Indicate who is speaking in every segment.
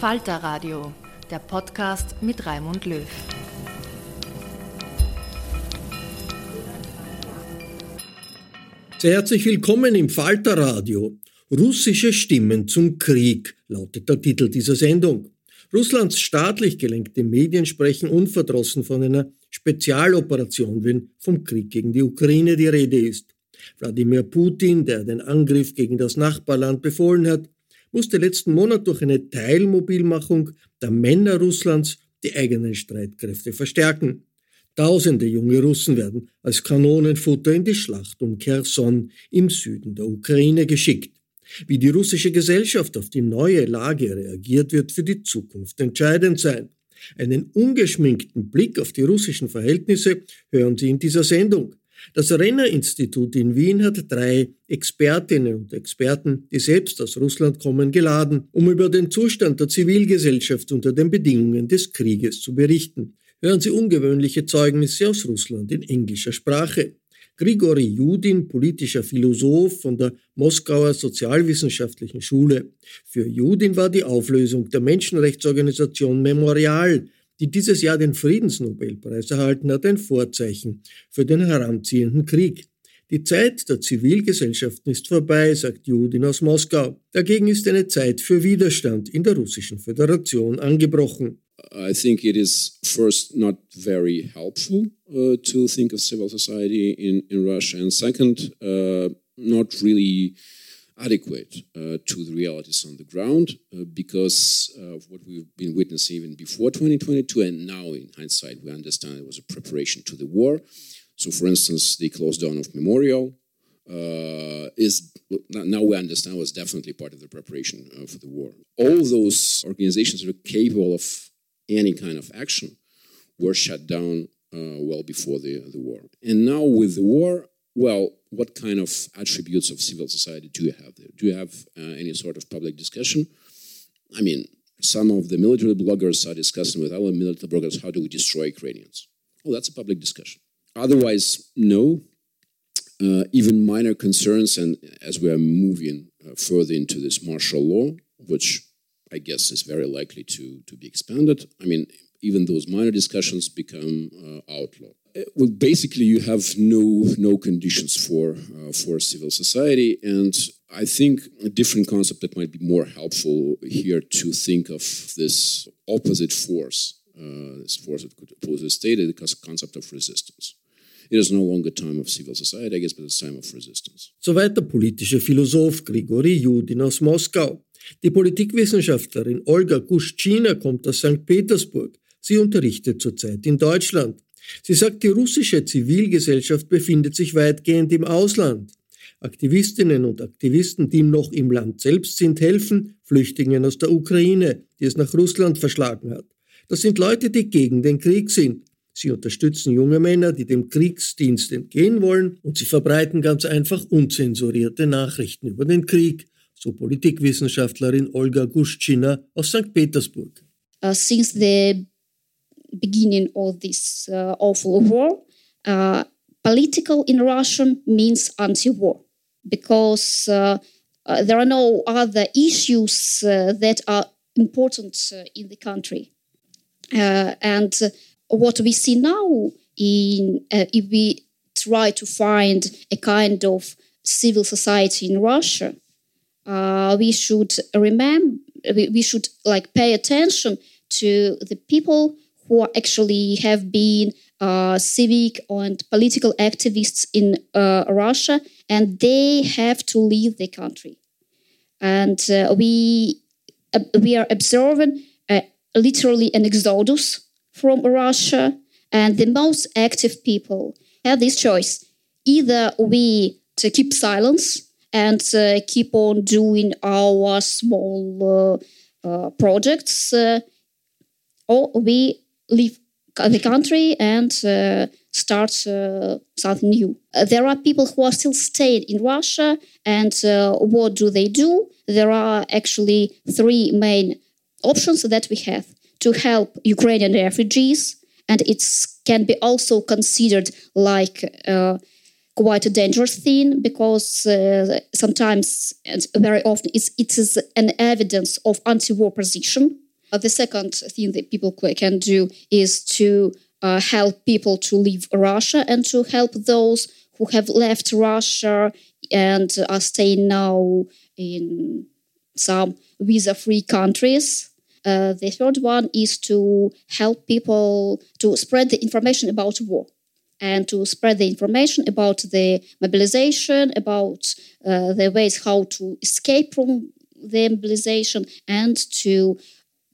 Speaker 1: Falter Radio, der Podcast mit Raimund Löw.
Speaker 2: Sehr herzlich willkommen im Falter Radio. Russische Stimmen zum Krieg lautet der Titel dieser Sendung. Russlands staatlich gelenkte Medien sprechen unverdrossen von einer Spezialoperation, wenn vom Krieg gegen die Ukraine die Rede ist. Wladimir Putin, der den Angriff gegen das Nachbarland befohlen hat, musste letzten Monat durch eine Teilmobilmachung der Männer Russlands die eigenen Streitkräfte verstärken. Tausende junge Russen werden als Kanonenfutter in die Schlacht um Kherson im Süden der Ukraine geschickt. Wie die russische Gesellschaft auf die neue Lage reagiert, wird für die Zukunft entscheidend sein. Einen ungeschminkten Blick auf die russischen Verhältnisse hören Sie in dieser Sendung. Das Renner-Institut in Wien hat drei Expertinnen und Experten, die selbst aus Russland kommen, geladen, um über den Zustand der Zivilgesellschaft unter den Bedingungen des Krieges zu berichten. Hören Sie ungewöhnliche Zeugnisse aus Russland in englischer Sprache. Grigori Judin, politischer Philosoph von der Moskauer Sozialwissenschaftlichen Schule. Für Judin war die Auflösung der Menschenrechtsorganisation Memorial die dieses Jahr den Friedensnobelpreis erhalten hat, ein Vorzeichen für den heranziehenden Krieg. Die Zeit der Zivilgesellschaften ist vorbei, sagt Judin aus Moskau. Dagegen ist eine Zeit für Widerstand in der Russischen Föderation angebrochen.
Speaker 3: I think it is first not very helpful uh, to think of civil society in, in Russia, and second, uh, not really adequate uh, to the realities on the ground uh, because of what we've been witnessing even before 2022 and now in hindsight we understand it was a preparation to the war. So for instance the close down of memorial uh, is now we understand was definitely part of the preparation uh, for the war. All those organizations that are capable of any kind of action were shut down uh, well before the, the war. And now with the war well, what kind of attributes of civil society do you have there? Do you have uh, any sort of public discussion? I mean, some of the military bloggers are discussing with other military bloggers how do we destroy Ukrainians? Well, that's a public discussion. Otherwise, no. Uh, even minor concerns, and as we are moving uh, further into this martial law, which I guess is very likely to, to be expanded, I mean, even those minor discussions become uh, well, basically, you have no no conditions for uh, for civil society, and I think a different concept that might be more helpful here to think of this opposite force, uh, this force that could oppose the state, is the concept of resistance. it is no longer time of civil society, I guess, but it's time of resistance.
Speaker 2: Soweit der politische Philosoph Grigori Judin aus Moskau. Die Politikwissenschaftlerin Olga Guschina kommt aus St. Petersburg. Sie unterrichtet zurzeit in Deutschland. Sie sagt, die russische Zivilgesellschaft befindet sich weitgehend im Ausland. Aktivistinnen und Aktivisten, die noch im Land selbst sind, helfen Flüchtlingen aus der Ukraine, die es nach Russland verschlagen hat. Das sind Leute, die gegen den Krieg sind. Sie unterstützen junge Männer, die dem Kriegsdienst entgehen wollen, und sie verbreiten ganz einfach unzensurierte Nachrichten über den Krieg, so Politikwissenschaftlerin Olga Guschina aus St. Petersburg.
Speaker 4: Uh, since the beginning of this uh, awful war, uh, political in Russian means anti-war because uh, uh, there are no other issues uh, that are important in the country. and what we see now, in if we try to find a kind of civil society in Russia, we should remember, we, we should like pay attention to the people who actually have been uh, civic and political activists in uh, Russia, and they have to leave the country. And uh, we uh, we are observing uh, literally an exodus from Russia, and the most active people have this choice: either we to keep silence and uh, keep on doing our small projects, or we leave the country and uh, start uh, something new. Uh, there are people who are still staying in Russia, and uh, what do they do? There are actually three main options that we have to help Ukrainian refugees, and it can be also considered like uh, quite a dangerous thing because uh, sometimes and very often it's, it is an evidence of anti-war position uh, the second thing that people can do is to uh, help people to leave Russia and to help those who have left Russia and are staying now in some visa free countries. Uh, the third one is to help people to spread the information about war and to spread the information about the mobilization, about uh, the ways how to escape from the mobilization, and to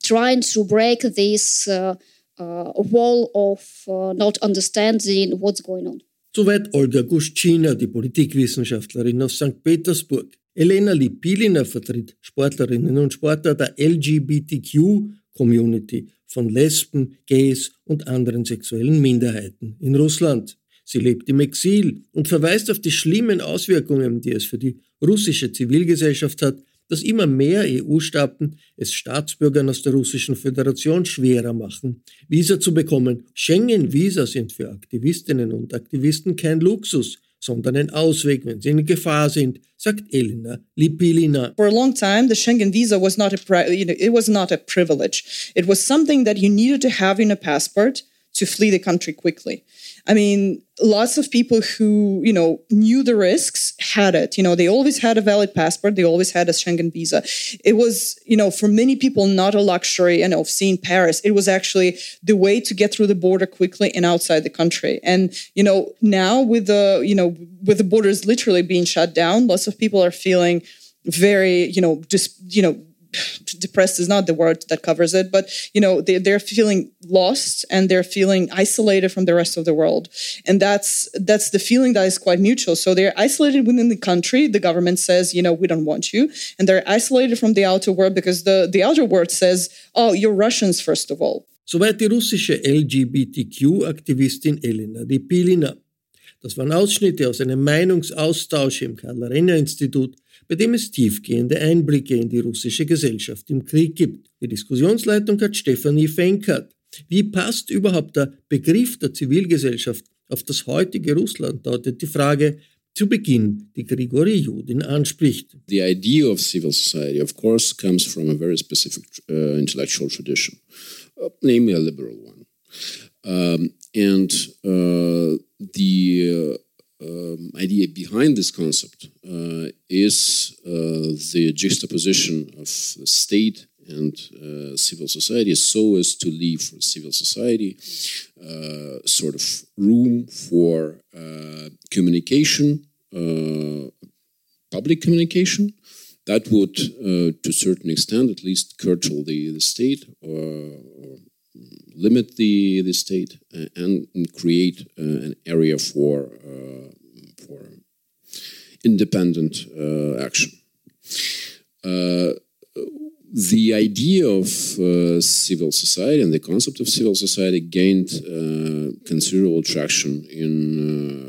Speaker 4: trying to break this uh, uh, wall of uh, not understanding what's going on.
Speaker 2: Soweit Olga Guschina, die Politikwissenschaftlerin aus St. Petersburg. Elena Lipilina vertritt Sportlerinnen und Sportler der LGBTQ-Community von Lesben, Gays und anderen sexuellen Minderheiten in Russland. Sie lebt im Exil und verweist auf die schlimmen Auswirkungen, die es für die russische Zivilgesellschaft hat, dass immer mehr EU-Staaten es Staatsbürgern aus der Russischen Föderation schwerer machen, Visa zu bekommen. Schengen-Visa sind für Aktivistinnen und Aktivisten kein Luxus, sondern ein Ausweg, wenn sie in Gefahr sind, sagt Elena Lipilina.
Speaker 5: For a long time, the Schengen visa was not a, you know, it was not a privilege. It was something that you needed to have in a passport to flee the country quickly. I mean, lots of people who, you know, knew the risks had it. You know, they always had a valid passport. They always had a Schengen visa. It was, you know, for many people, not a luxury, you know, of seeing Paris. It was actually the way to get through the border quickly and outside the country. And, you know, now with the, you know, with the borders literally being shut down, lots of people are feeling very, you know, just, you know, depressed is not the word that covers it, but you know they, they're feeling lost and they're feeling isolated from the rest of the world, and that's that's the feeling that is quite mutual. So they're isolated within the country. The government says, you know, we don't want you, and they're isolated from the outer world because the the outer world says, oh, you're Russians first of all.
Speaker 2: So Soweit die russische LGBTQ-Aktivistin Elena Lipilina. Das waren Ausschnitte aus einem Meinungsaustausch im Karl-Renner-Institut bei dem es tiefgehende Einblicke in die russische Gesellschaft im Krieg gibt. Die Diskussionsleitung hat Stefanie Fenkert. Wie passt überhaupt der Begriff der Zivilgesellschaft auf das heutige Russland, lautet die Frage, zu Beginn, die Grigori Judin anspricht.
Speaker 3: The idea of civil society, of course, comes from a very specific uh, intellectual tradition, uh, namely a liberal one. Um, and uh, the um, idea behind this concept uh, is uh, the juxtaposition of the state and uh, civil society so as to leave for civil society uh, sort of room for uh, communication, uh, public communication, that would, to a certain extent, at least curtail the, the state or, or limit the, the state and, and create an area for, for independent action. Uh, the idea of uh, civil society and the concept of civil society gained uh, considerable traction in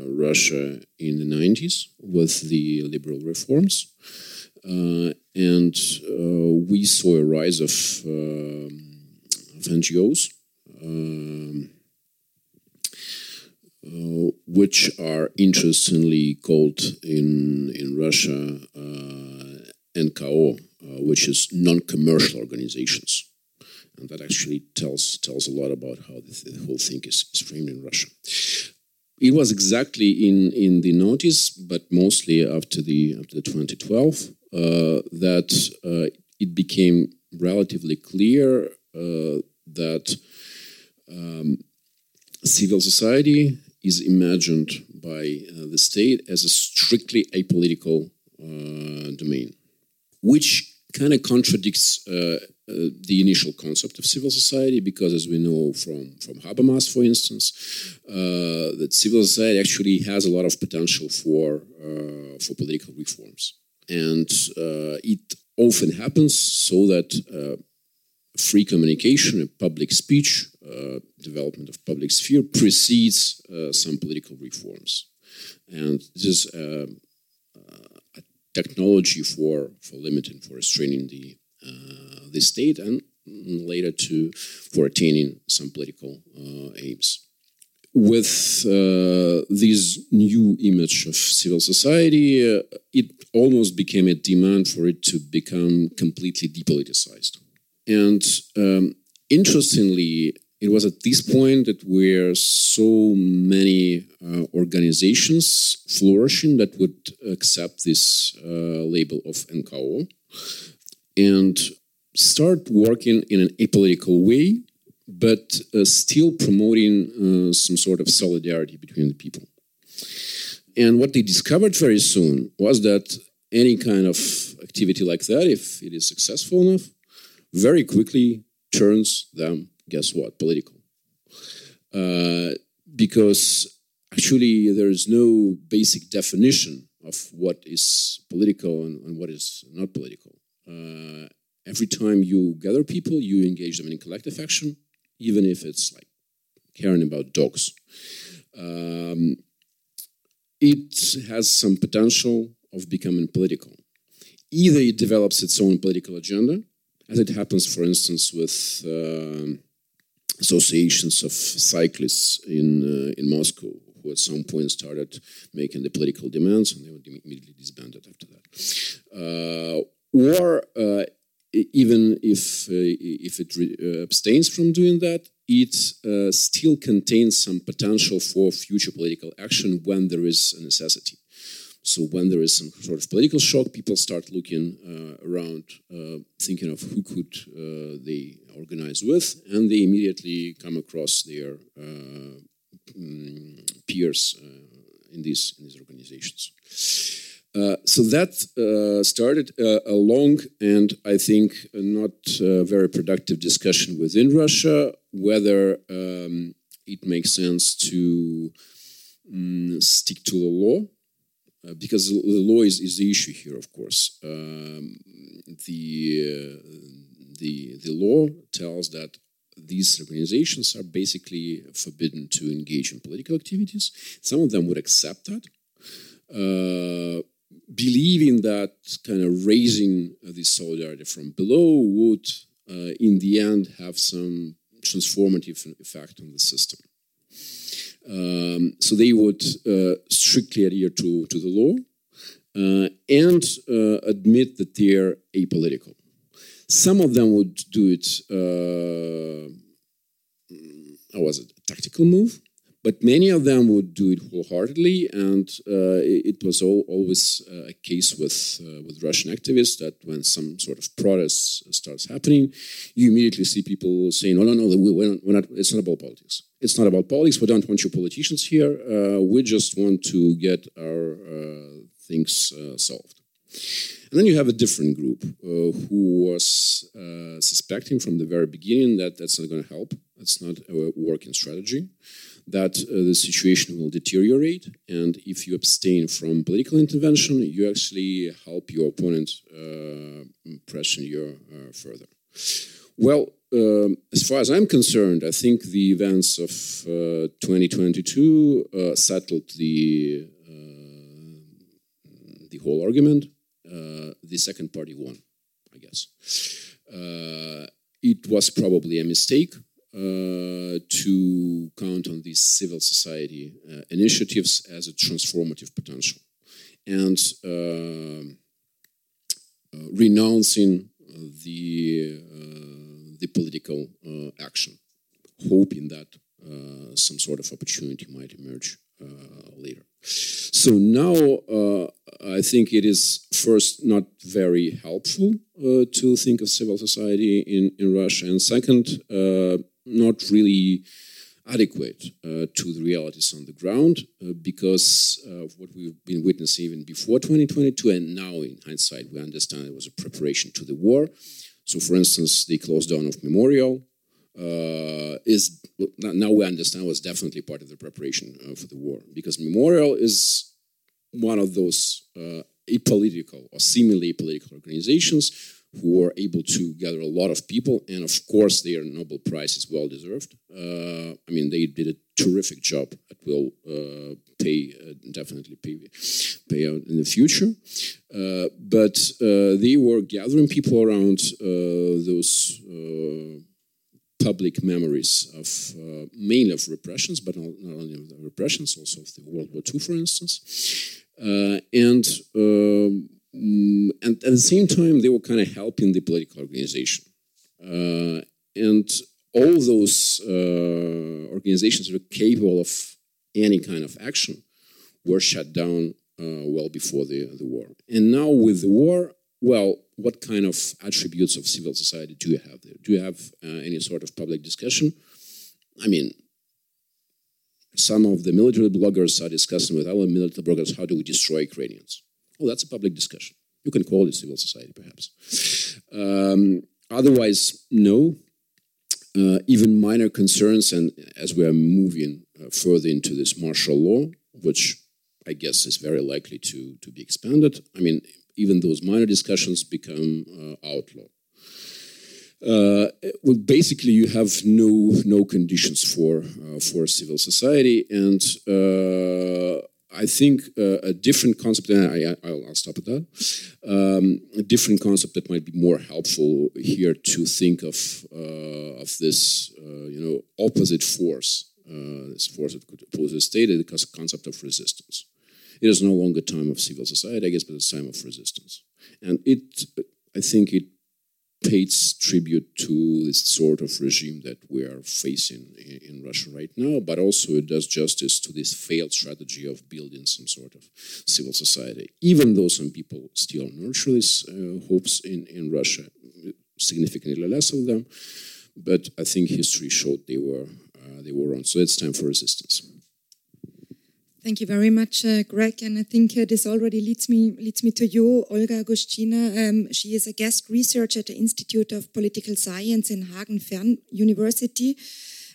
Speaker 3: uh, Russia in the 90s with the liberal reforms. Uh, and uh, we saw a rise of, of NGOs, um, which are interestingly called in, in Russia NKO, uh, which is non-commercial organizations. And that actually tells tells a lot about how the, the whole thing is, is, framed in Russia. It was exactly in, in the notice, but mostly after the after the 2012, uh, that uh, it became relatively clear uh, that um, civil society is imagined by uh, the state as a strictly apolitical uh, domain which kind of contradicts uh, uh, the initial concept of civil society, because as we know from, from Habermas, for instance, uh, that civil society actually has a lot of potential for, uh, for political reforms. And it often happens so that free communication and public speech, development of public sphere precedes some political reforms. And this is technology for for limiting, for restraining the uh, the state, and later to for attaining some political uh, aims. With uh, this new image of civil society, uh, it almost became a demand for it to become completely depoliticized. And um, interestingly, it was at this point that where so many uh, organizations flourishing that would accept this uh, label of NKO and start working in an apolitical way, but uh, still promoting uh, some sort of solidarity between the people. And what they discovered very soon was that any kind of activity like that, if it is successful enough, very quickly turns them guess what? Political. Uh, because actually, there is no basic definition of what is political and, and what is not political. Uh, every time you gather people, you engage them in collective action, even if it's like caring about dogs. Um, it has some potential of becoming political. Either it develops its own political agenda, as it happens, for instance, with uh, associations of cyclists in uh, in Moscow who at some point started making the political demands and they were immediately disbanded after that. Uh, or uh, even if uh, if it uh, abstains from doing that, it still contains some potential for future political action when there is a necessity. So when there is some sort of political shock, people start looking uh, around, uh, thinking of who could uh, they organize with, and they immediately come across their um, peers uh, in these in these organizations. Uh, so that uh, started a, a, long and I think not very productive discussion within Russia whether um, it makes sense to um, stick to the law uh, because the law is, is the issue here, of course. Um, the, uh, the, the law tells that these organizations are basically forbidden to engage in political activities. Some of them would accept that, uh, believing that kind of raising this solidarity from below would, uh, in the end, have some transformative effect on the system. Um, so they would uh, strictly adhere to, to the law uh, and uh, admit that they're apolitical. Some of them would do it, uh, how was it, a tactical move, but many of them would do it wholeheartedly, and uh, it, was always uh, a case with uh, with Russian activists that when some sort of protest starts happening, you immediately see people saying, "No, no, no, we're not, we're not, it's not about politics. It's not about politics. We don't want you politicians here. Uh, we just want to get our uh, things uh, solved." And then you have a different group who was suspecting from the very beginning that that's not going to help. That's not a working strategy that uh, the situation will deteriorate. And if you abstain from political intervention, you actually help your opponent uh, you uh, further. Well, um, as far as I'm concerned, I think the events of uh, 2022 uh, settled the uh, the whole argument. the second party won, I guess. it was probably a mistake uh, to count on these civil society uh, initiatives as a transformative potential and uh, uh renouncing the, uh, the political action, hoping that some sort of opportunity might emerge later. So now I think it is first not very helpful to think of civil society in, in Russia, and second, not really adequate uh, to the realities on the ground uh, because of what we've been witnessing even before 2022 and now in hindsight we understand it was a preparation to the war. So for instance the close down of memorial uh, is now we understand was definitely part of the preparation uh, for the war because memorial is one of those uh, apolitical or seemingly apolitical organizations who were able to gather a lot of people, and of course, their Nobel Prize is well deserved. Uh, I mean, they did a terrific job that will uh, pay uh, definitely pay pay out in the future. Uh, but uh, they were gathering people around uh, those public memories of mainly of repressions, but not, only of the repressions, also of the World War II, for instance. and um, Mm, and at the same time, they were kind of helping the political organization. Uh, and all those uh, organizations that were capable of any kind of action were shut down uh, well before the, the war. And now with the war, well, what kind of attributes of civil society do you have there? Do you have uh, any sort of public discussion? I mean, some of the military bloggers are discussing with our military bloggers how do we destroy Ukrainians. Well, that's a public discussion. You can call it civil society, perhaps. Um, otherwise, no. Uh, even minor concerns, and as we are moving uh, further into this martial law, which I guess is very likely to, to be expanded, I mean, even those minor discussions become uh, outlawed. Uh, well, basically, you have no no conditions for uh, for civil society, and uh, I think uh, a different concept, and I, will stop at that, um, a different concept that might be more helpful here to think of, uh, of this, uh, you know, opposite force, uh, this force that could oppose the state, the concept of resistance. It is no longer time of civil society, I guess, but it's time of resistance. And it, I think it pays tribute to this sort of regime that we are facing in, in, Russia right now, but also it does justice to this failed strategy of building some sort of civil society. Even though some people still nurture these uh, hopes in, in Russia, significantly less of them, but I think history showed they were uh, they were wrong. So it's time for resistance.
Speaker 6: Thank you very much, uh, Greg. And I think uh, this already leads me leads me to you, Olga Gushchina. Um, she is a guest researcher at the Institute of Political Science in Hagen Fern University.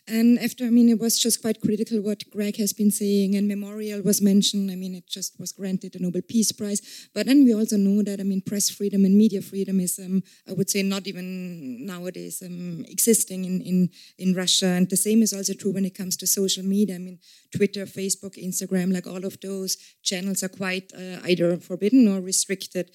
Speaker 6: And after, I mean, it was just quite critical what Greg has been saying, and Memorial was mentioned. I mean, it just was granted a Nobel Peace Prize. But then we also know that, I mean, press freedom and media freedom is, um, I would say, not even nowadays um, existing in, in, in Russia. And the same is also true when it comes to social media. I mean, Twitter, Facebook, Instagram, like all of those channels are quite uh, either forbidden or restricted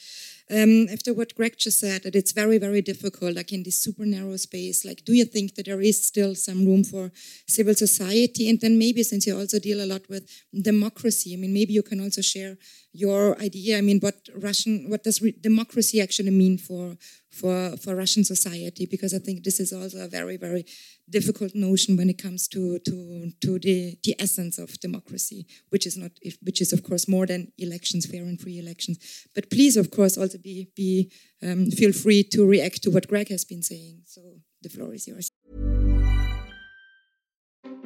Speaker 6: um, after what Greg just said, that it's very, very difficult, like in this super narrow space. Like, do you think that there is still some room for civil society? And then maybe since you also deal a lot with democracy, I mean, maybe you can also share your idea. I mean, what Russian, what does democracy actually mean for for for Russian society? Because I think this is also a very, very difficult notion when it comes to to to the the essence of democracy, which is not which is of course more than elections, fair and free elections. But please, of course, also be be um, feel free to react to what Greg has been saying. So the floor is yours.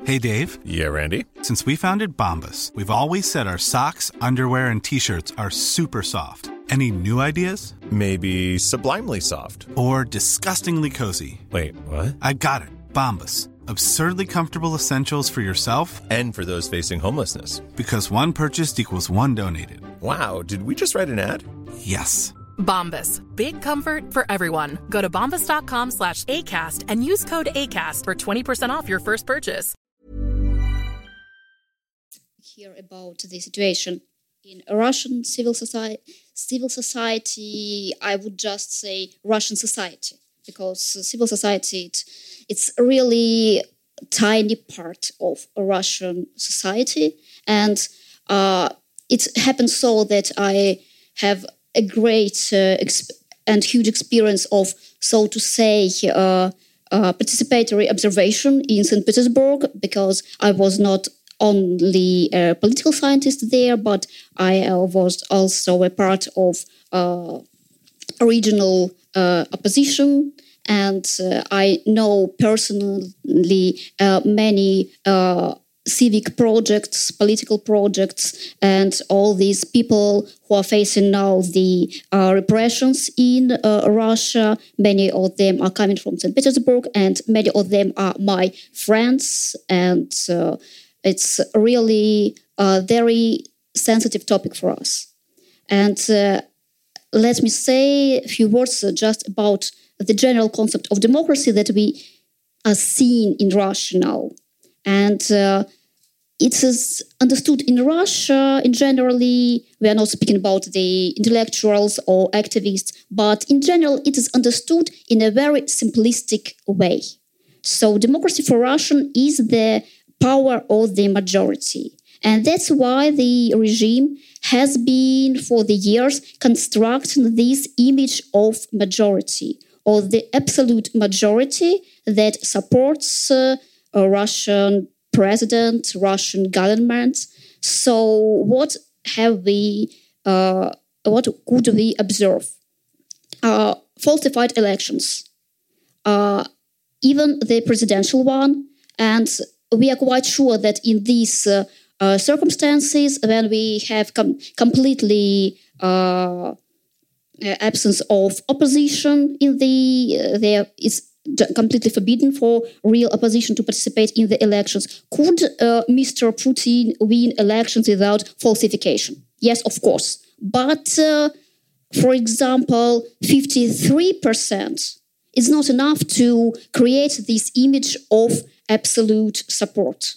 Speaker 7: Hey, Dave.
Speaker 8: Yeah, Randy.
Speaker 7: Since we founded Bombas, we've always said our socks, underwear, and T-shirts are super soft. Any new ideas?
Speaker 8: Maybe sublimely soft.
Speaker 7: Or disgustingly cozy.
Speaker 8: Wait, what?
Speaker 7: I got it. Bombas. Absurdly comfortable essentials for yourself
Speaker 8: and for those facing homelessness.
Speaker 7: Because one purchased equals one donated.
Speaker 8: Wow, did we just write an ad?
Speaker 7: Yes.
Speaker 9: Bombas. Big comfort for everyone. Go to bombas.com slash ACAST and use code ACAST for 20% off your first purchase.
Speaker 4: Here about the situation in Russian civil society, civil society, I would just say Russian society, because civil society, it, it's a really tiny part of Russian society. And uh, it happens so that I have a great uh, and huge experience of, so to say, uh, uh, participatory observation in St. Petersburg because I was not only a political scientist there, but I uh, was also a part of regional uh, opposition. And uh, I know personally uh, many uh, civic projects, political projects, and all these people who are facing now the uh, repressions in uh, Russia. Many of them are coming from St. Petersburg, and many of them are my friends. And uh, it's really a very sensitive topic for us. And uh, let me say a few words just about the general concept of democracy that we are seeing in Russia now. And uh, it is understood in Russia, in generally, we are not speaking about the intellectuals or activists, but in general, it is understood in a very simplistic way. So, democracy for Russian is the power of the majority. And that's why the regime has been, for the years, constructing this image of majority, or the absolute majority that supports uh, a Russian president, Russian government. So, what have we, uh, what could we observe? Uh, falsified elections, uh, even the presidential one, and we are quite sure that in these uh, uh, circumstances, when we have com- completely uh, absence of opposition in the there is completely forbidden for real opposition to participate in the elections. Could uh, Mr. Putin win elections without falsification? Yes, of course. But, uh, for example, 53% is not enough to create this image of absolute support.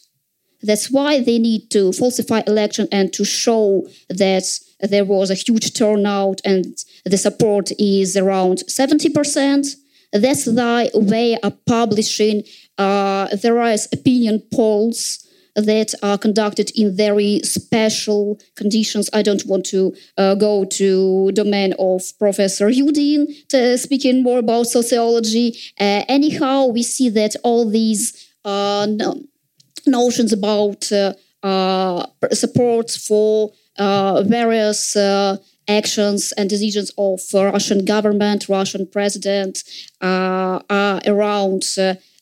Speaker 4: That's why they need to falsify election and to show that there was a huge turnout and the support is around 70%. That's why they are publishing uh, various opinion polls that are conducted in very special conditions. I don't want to uh, go to domain of Professor Yudin to speaking more about sociology. Uh, anyhow, we see that all these uh, no, notions about uh, uh, support for various actions and decisions of Russian government, Russian president are around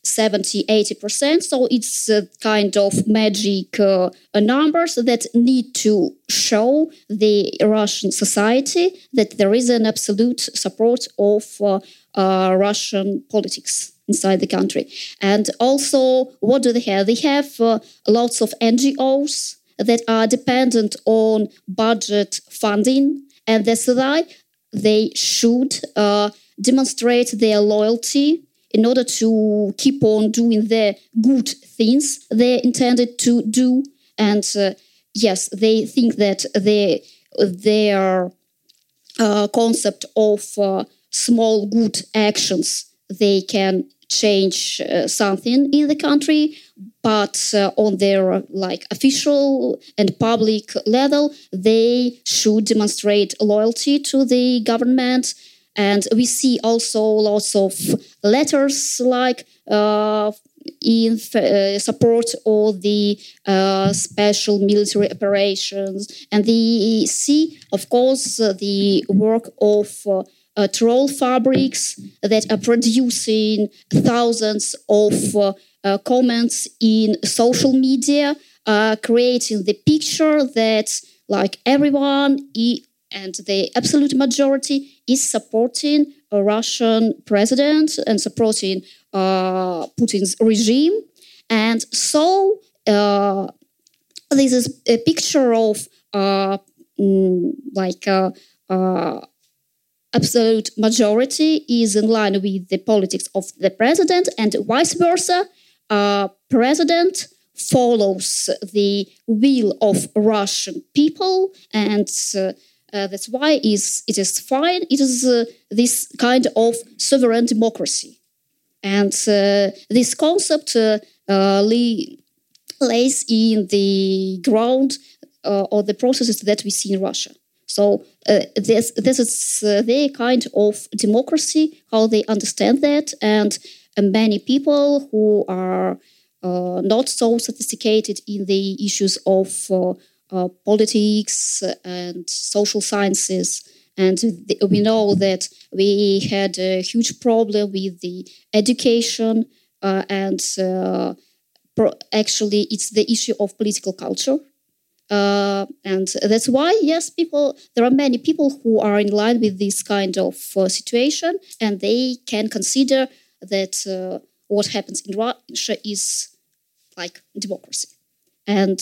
Speaker 4: 70 80%. So it's a kind of magic uh, numbers that need to show the Russian society that there is an absolute support of uh, uh, Russian politics inside the country. And also, what do they have? They have uh, lots of NGOs that are dependent on budget funding, and that's why they should uh, demonstrate their loyalty in order to keep on doing the good things they intended to do. And uh, yes, they think that they, their uh, concept of uh, small good actions they can change uh, something in the country but uh, on their like official and public level they should demonstrate loyalty to the government. And we see also lots of letters like uh, in uh, support of the uh, special military operations, and they see, of course, uh, the work of uh, uh, troll fabrics that are producing thousands of uh, comments in social media, creating the picture that like everyone and the absolute majority is supporting a Russian president and supporting uh, Putin's regime. And so uh, this is a picture of uh, mm, like uh, uh, absolute majority is in line with the politics of the president and vice versa. Uh, president follows the will of Russian people and uh, that's why is it is fine. It is uh, this kind of sovereign democracy, and uh, this concept uh, uh, lays in the ground of the processes that we see in Russia. So this this is their kind of democracy, how they understand that, and many people who are not so sophisticated in the issues of uh, politics and social sciences. And th- we know that we had a huge problem with the education, uh, and uh, pro- actually, it's the issue of political culture. Uh, and that's why, yes, people, there are many people who are in line with this kind of uh, situation, and they can consider that uh, what happens in Russia is like democracy. And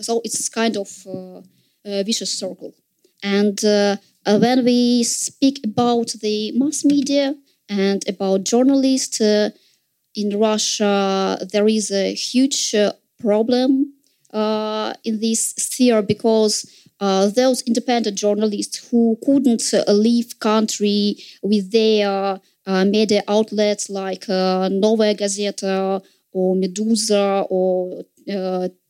Speaker 4: so it's kind of uh, a vicious circle. And uh, uh, when we speak about the mass media and about journalists in Russia, there is a huge problem in this sphere because uh, those independent journalists who couldn't uh, leave country with their uh, media outlets like Novaya Gazeta or Meduza or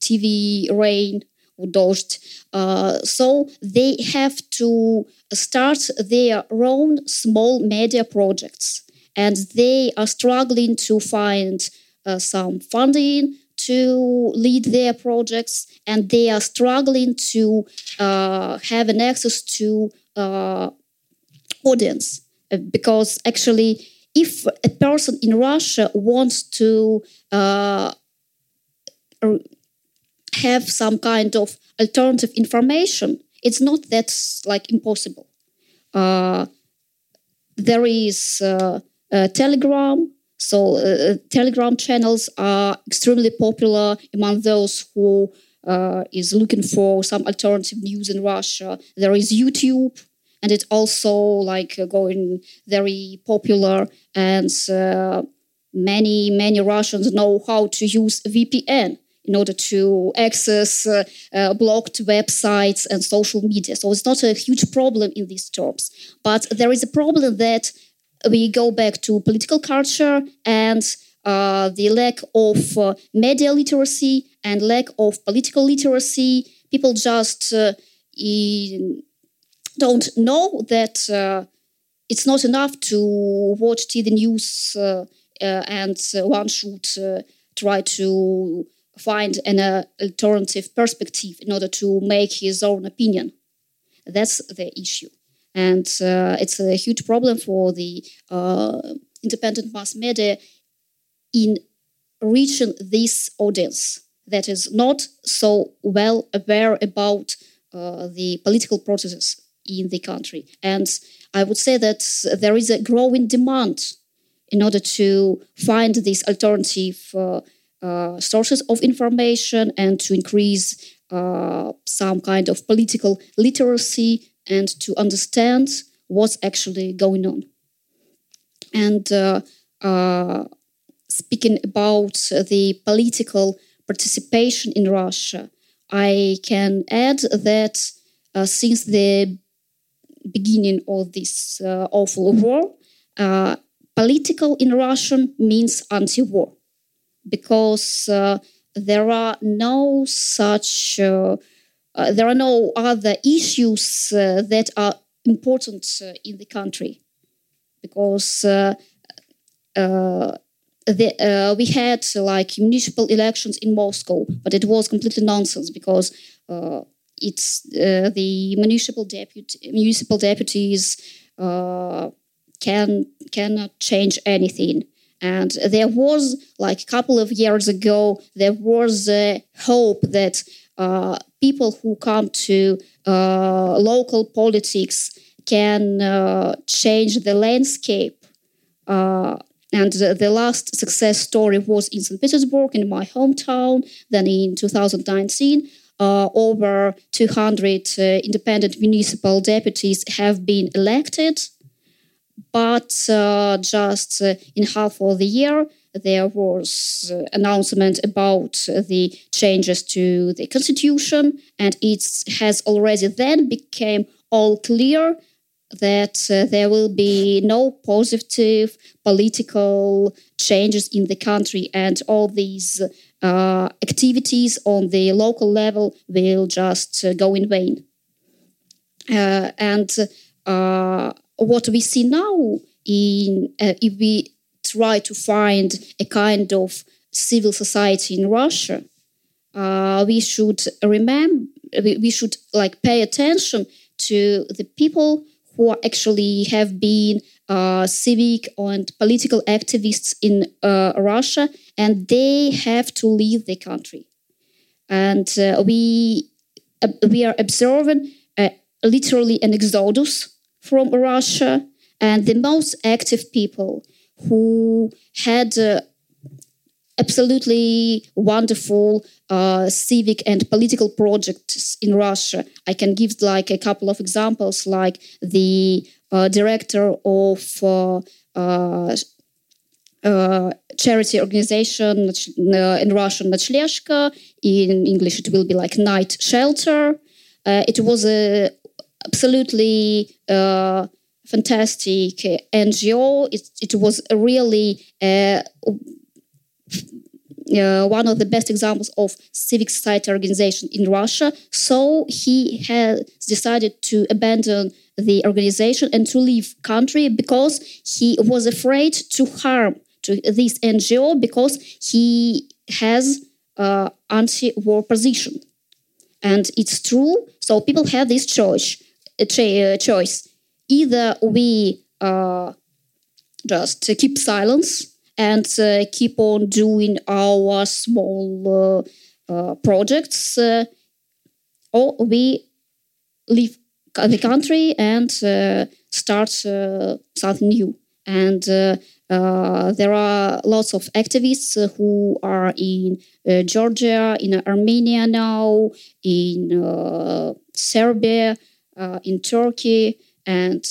Speaker 4: TV rain or dozhd. Uh, so they have to start their own small media projects, and they are struggling to find uh, some funding to lead their projects, and they are struggling to uh, have an access to uh, audience uh, because actually, if a person in Russia wants to uh, have some kind of alternative information, it's not that like impossible. Uh, there is uh, Telegram. So uh, Telegram channels are extremely popular among those who uh, is looking for some alternative news in Russia. There is YouTube, and it's also like uh, going very popular. And many many Russians know how to use VPN in order to access uh, uh, blocked websites and social media. So it's not a huge problem in these terms. But there is a problem that we go back to political culture and uh, the lack of uh, media literacy and lack of political literacy. People just uh, don't know that uh, it's not enough to watch TV news and one should try to find an uh, alternative perspective in order to make his own opinion. That's the issue. And uh, it's a huge problem for the uh, independent mass media in reaching this audience that is not so well aware about uh, the political processes in the country. And I would say that there is a growing demand in order to find these alternative uh, uh, sources of information and to increase uh, some kind of political literacy and to understand what's actually going on. And uh, uh speaking about the political participation in Russia, I can add that uh, since the beginning of this uh, awful war, political in Russian means anti-war because uh, there are no such uh, uh, there are no other issues that are important in the country because the, uh, we had like municipal elections in Moscow, but it was completely nonsense because uh, it's uh, the municipal deputy municipal deputies uh, can cannot change anything. And there was like a couple of years ago, there was hope that uh, people who come to uh, local politics can uh, change the landscape. Uh, and the, last success story was in St. Petersburg, in my hometown. Then in 2019, uh, over 200 uh, independent municipal deputies have been elected. But just in half of the year, there was uh, announcement about the changes to the constitution, and it has already then became all clear that uh, there will be no positive political changes in the country, and all these uh, activities on the local level will just uh, go in vain. Uh, and uh, what we see now, in if we try to find a kind of civil society in Russia, we should remember we, we should like pay attention to the people who actually have been uh, civic and political activists in uh, Russia, and they have to leave the country. And uh, we uh, we are observing uh, literally an exodus from Russia, and the most active people who had uh, absolutely wonderful uh, civic and political projects in Russia. I can give like a couple of examples, like the uh, director of uh, uh, uh charity organization uh, in Russian Ночлежка. In English, it will be like night shelter. it was a absolutely fantastic NGO. It, it was really uh, one of the best examples of civic society organization in Russia. So he has decided to abandon the organization and to leave country because he was afraid to harm to this NGO because he has uh, anti-war position, and it's true. So people have this choice. Uh, choice either we uh, just keep silence and uh, keep on doing our small uh, uh, projects, or we leave the country and start something new. And uh, there are lots of activists uh, who are in uh, Georgia, in Armenia now, in Serbia, in Turkey, and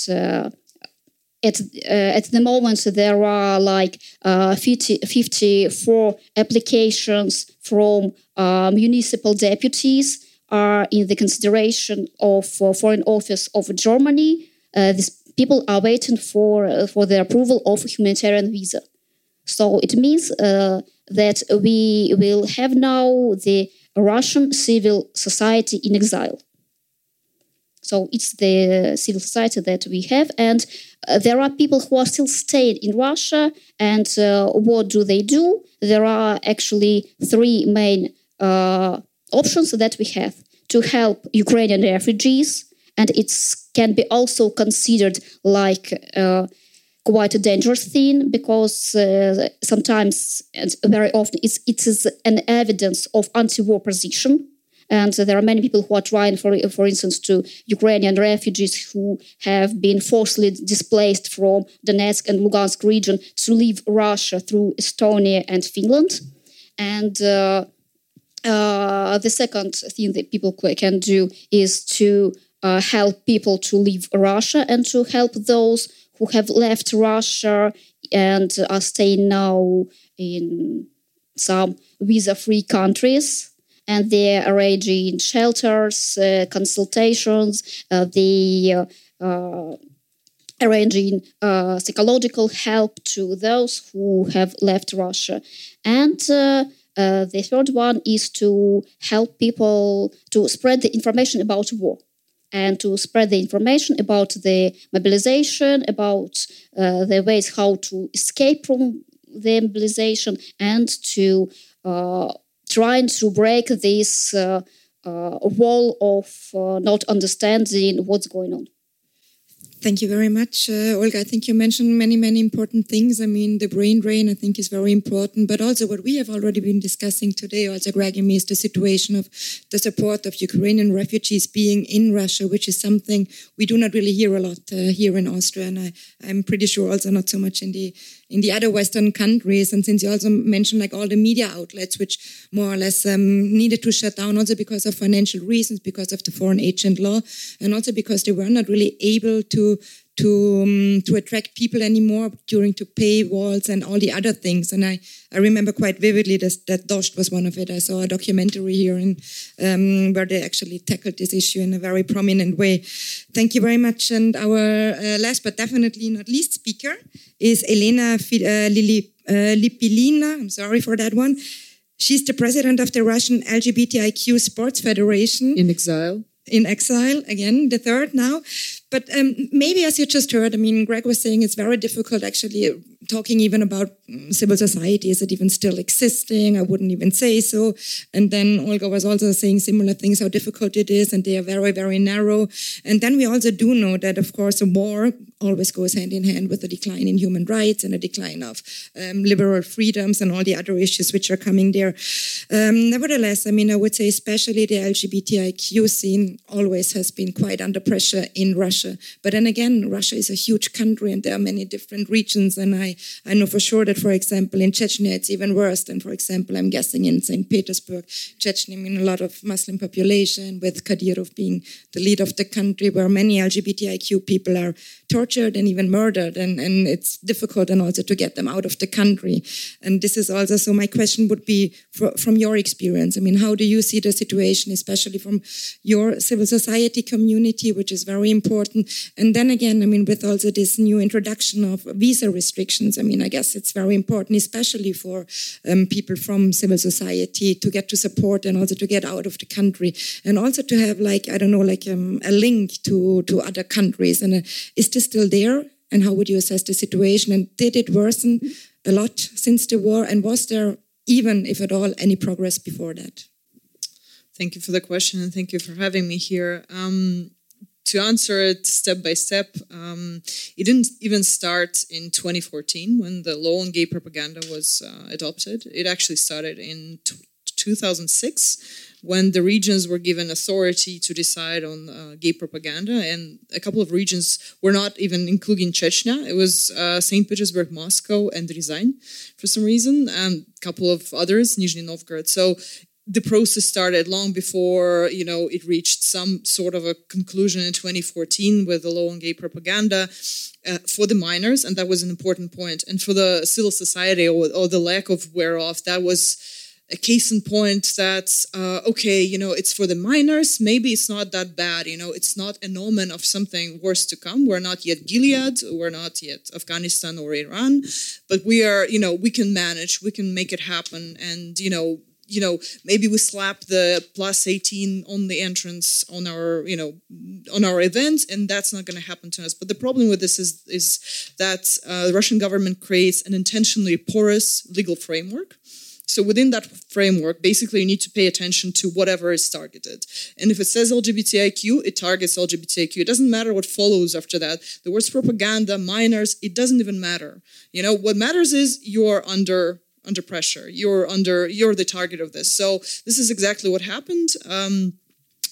Speaker 4: at, uh, at the moment there are like uh, 50, 54 applications from uh, municipal deputies are in the consideration of uh, foreign office of germany. Uh, these people are waiting for uh, for the approval of humanitarian visa. So it means that we will have now the russian civil society in exile so it's the civil society that we have, and uh, there are people who are still staying in Russia. And uh, what do they do? There are actually three main uh, options that we have to help Ukrainian refugees, and it can be also considered like uh, quite a dangerous thing because uh, sometimes and very often it's, it is an evidence of anti-war position and there are many people who are trying, for, for instance, to Ukrainian refugees who have been forcibly displaced from Donetsk and Lugansk region to leave Russia through Estonia and Finland. And uh, uh, the second thing that people can do is to uh, help people to leave Russia and to help those who have left Russia and are staying now in some visa free countries and they're arranging shelters, uh, consultations, uh, they uh, arranging uh, psychological help to those who have left Russia. And uh, uh, the third one is to help people to spread the information about war and to spread the information about the mobilization, about the ways how to escape from the mobilization and to uh, trying to break this uh, uh, wall of uh, not understanding what's going on.
Speaker 6: Thank you very much, uh, Olga. I think you mentioned many, many important things. I mean, the brain drain, I think, is very important, but also what we have already been discussing today, also Greg and me, is the situation of the support of Ukrainian refugees being in Russia, which is something we do not really hear a lot uh, here in Austria, and I, I'm pretty sure also not so much in the in the other Western countries. And since you also mentioned like all the media outlets, which more or less um, needed to shut down also because of financial reasons, because of the foreign agent law, and also because they were not really able to to um, to attract people anymore during to paywalls and all the other things. And I, I remember quite vividly that, that Dozhd was one of it. I saw a documentary here in, um, where they actually tackled this issue in a very prominent way. Thank you very much. And our uh, last but definitely not least speaker is Elena uh, Lili, uh, Lipilina. I'm sorry for that one. She's the president of the Russian LGBTIQ Sports Federation.
Speaker 5: In exile.
Speaker 6: In exile, again, the third now. But um, maybe, as you just heard, I mean, Greg was saying it's very difficult actually talking even about mm, civil society. Is it even still existing? I wouldn't even say so. And then Olga was also saying similar things, how difficult it is, and they are very, very narrow. And then we also do know that, of course, a war always goes hand in hand with a decline in human rights and a decline of um, liberal freedoms and all the other issues which are coming there. Um, nevertheless, I mean, I would say especially the LGBTIQ scene always has been quite under pressure in Russia. But then again, Russia is a huge country and there are many different regions. And I, I know for sure that, for example, in Chechnya, it's even worse than, for example, I'm guessing in St. Petersburg. Chechnya, I mean, a lot of Muslim population with Kadyrov being the leader of the country where many LGBTIQ people are tortured and even murdered, and, and it's difficult and also to get them out of the country. And this is also so. My question would be for, from your experience. I mean, how do you see the situation, especially from your civil society community, which is very important? And then again, I mean, with also this new introduction of visa restrictions, I mean, I guess it's very important, especially for um, people from civil society to get to support and also to get out of the country, and also to have like I don't know, like um, a link to to other countries. And uh, is this still there? And how would you assess the situation? And did it worsen a lot since the war? And was there, even if at all, any progress before that?
Speaker 5: Thank you for the question and thank you for having me here. Um, to answer it step by step, um, it didn't even start in 2014 when the law on gay propaganda was uh, adopted. It actually started in 2006 when the regions were given authority to decide on uh, gay propaganda, and a couple of regions were not even including Chechnya. It was uh, St. Petersburg, Moscow, and Ryazan for some reason, and a couple of others, Nizhny Novgorod. So the process started long before you know it reached some sort of a conclusion in 2014 with the law on gay propaganda uh, for the minors, and that was an important point. And for the civil society or, or the lack of whereof, that was a case in point that uh, okay you know it's for the minors. Maybe it's not that bad you know it's not an omen of something worse to come. We're not yet gilead we're not yet afghanistan or iran but we are you know we can manage we can make it happen. And you know you know maybe we slap the plus 18 on the entrance on our you know on our events and that's not going to happen to us. But the problem with this is is that uh, the russian government creates an intentionally porous legal framework so within that framework, basically you need to pay attention to whatever is targeted. And if it says LGBTIQ, it targets LGBTIQ. It doesn't matter what follows after that. The words propaganda, minors, it doesn't even matter. You know, what matters is you're under under pressure. You're under you're the target of this. So this is exactly what happened. Um,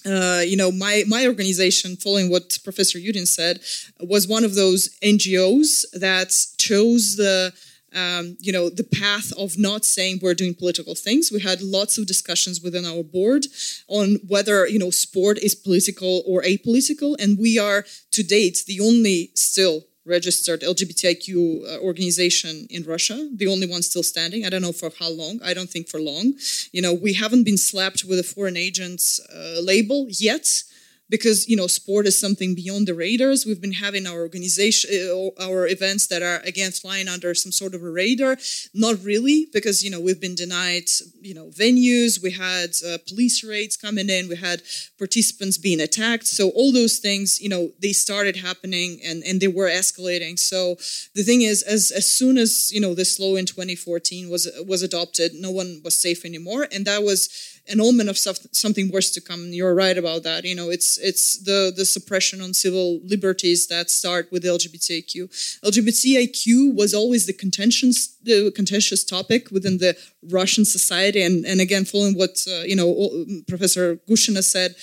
Speaker 5: uh, you know, my my organization, following what Professor Yudin said, was one of those NGOs that chose the um, you know, the path of not saying we're doing political things. We had lots of discussions within our board on whether, you know, sport is political or apolitical. And we are, to date, the only still registered LGBTIQ uh, organization in Russia, the only one still standing. I don't know for how long. I don't think for long. You know, we haven't been slapped with a foreign agent's uh, label yet because you know sport is something beyond the radars. We've been having our organization, uh, our events that are again flying under some sort of a radar. Not really, because you know we've been denied you know venues. We had uh, police raids coming in. We had participants being attacked. So all those things, you know, they started happening and and they were escalating. So the thing is, as as soon as you know this law in 2014 was was adopted, no one was safe anymore, and that was an omen of something worse to come. You're right about that. You know, it's it's the the suppression on civil liberties that start with LGBTIQ. LGBTIQ was always the contentious the contentious topic within the Russian society, and and again, following what uh, you know Professor Gushina said,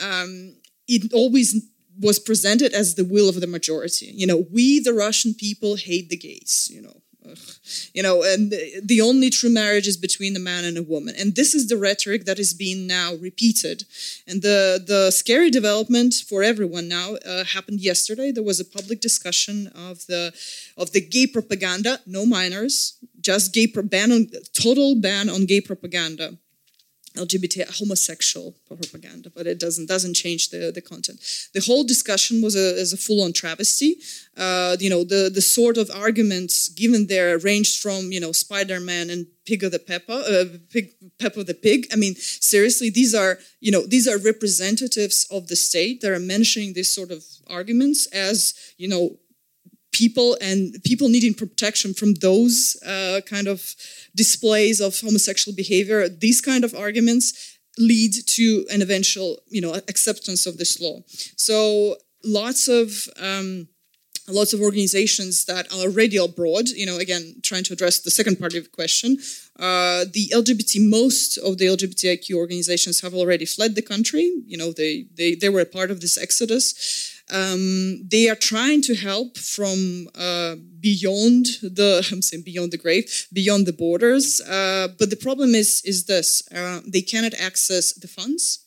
Speaker 5: um, it always was presented as the will of the majority. You know, we the Russian people hate the gays. You know, you know, and the only true marriage is between a man and a woman. And this is the rhetoric that is being now repeated. And the, the scary development for everyone now uh, happened yesterday. There was a public discussion of the of the gay propaganda, no minors, just gay ban on total ban on gay propaganda. LGBT homosexual propaganda, but it doesn't doesn't change the, the content. The whole discussion was a, is a full on travesty. Uh, you know the the sort of arguments given there ranged from you know Spider Man and Pig of the Peppa, uh, Pig, Peppa the Pig. I mean seriously, these are you know these are representatives of the state that are mentioning these sort of arguments as you know people and people needing protection from those uh, kind of displays of homosexual behavior these kind of arguments lead to an eventual you know acceptance of this law. So lots of um, lots of organizations that are already abroad you know again trying to address the second part of the question uh, the lgbt most of the lgbtiq organizations have already fled the country. You know they they, they were a part of this exodus um, they are trying to help from uh, beyond the I'm saying beyond the grave, beyond the borders. Uh, but the problem is is this: uh, they cannot access the funds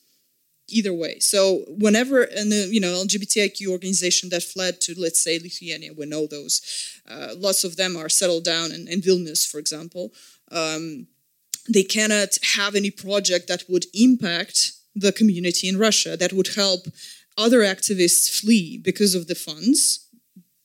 Speaker 5: either way. So whenever an you know LGBTIQ organization that fled to let's say Lithuania, we know those. Uh, lots of them are settled down in, in Vilnius, for example. Um, they cannot have any project that would impact the community in Russia that would help other activists flee because of the funds.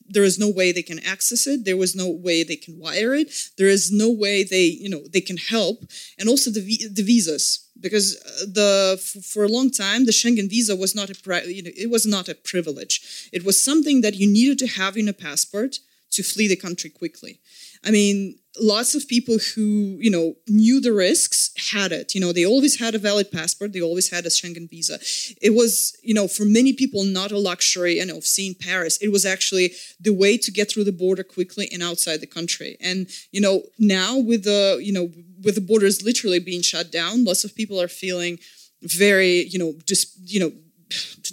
Speaker 5: There is no way they can access it. There was no way they can wire it. There is no way they, you know, they can help. And also the the visas, because uh, the for a long time the Schengen visa was not a you know it was not a privilege. It was something that you needed to have in a passport to flee the country quickly. I mean, lots of people who you know knew the risks had it. You know they always had a valid passport. They always had a schengen visa. It was you know for many people not a luxury and of seeing paris. It was actually the way to get through the border quickly and outside the country. And you know now with the you know with the borders literally being shut down lots of people are feeling very you know just you know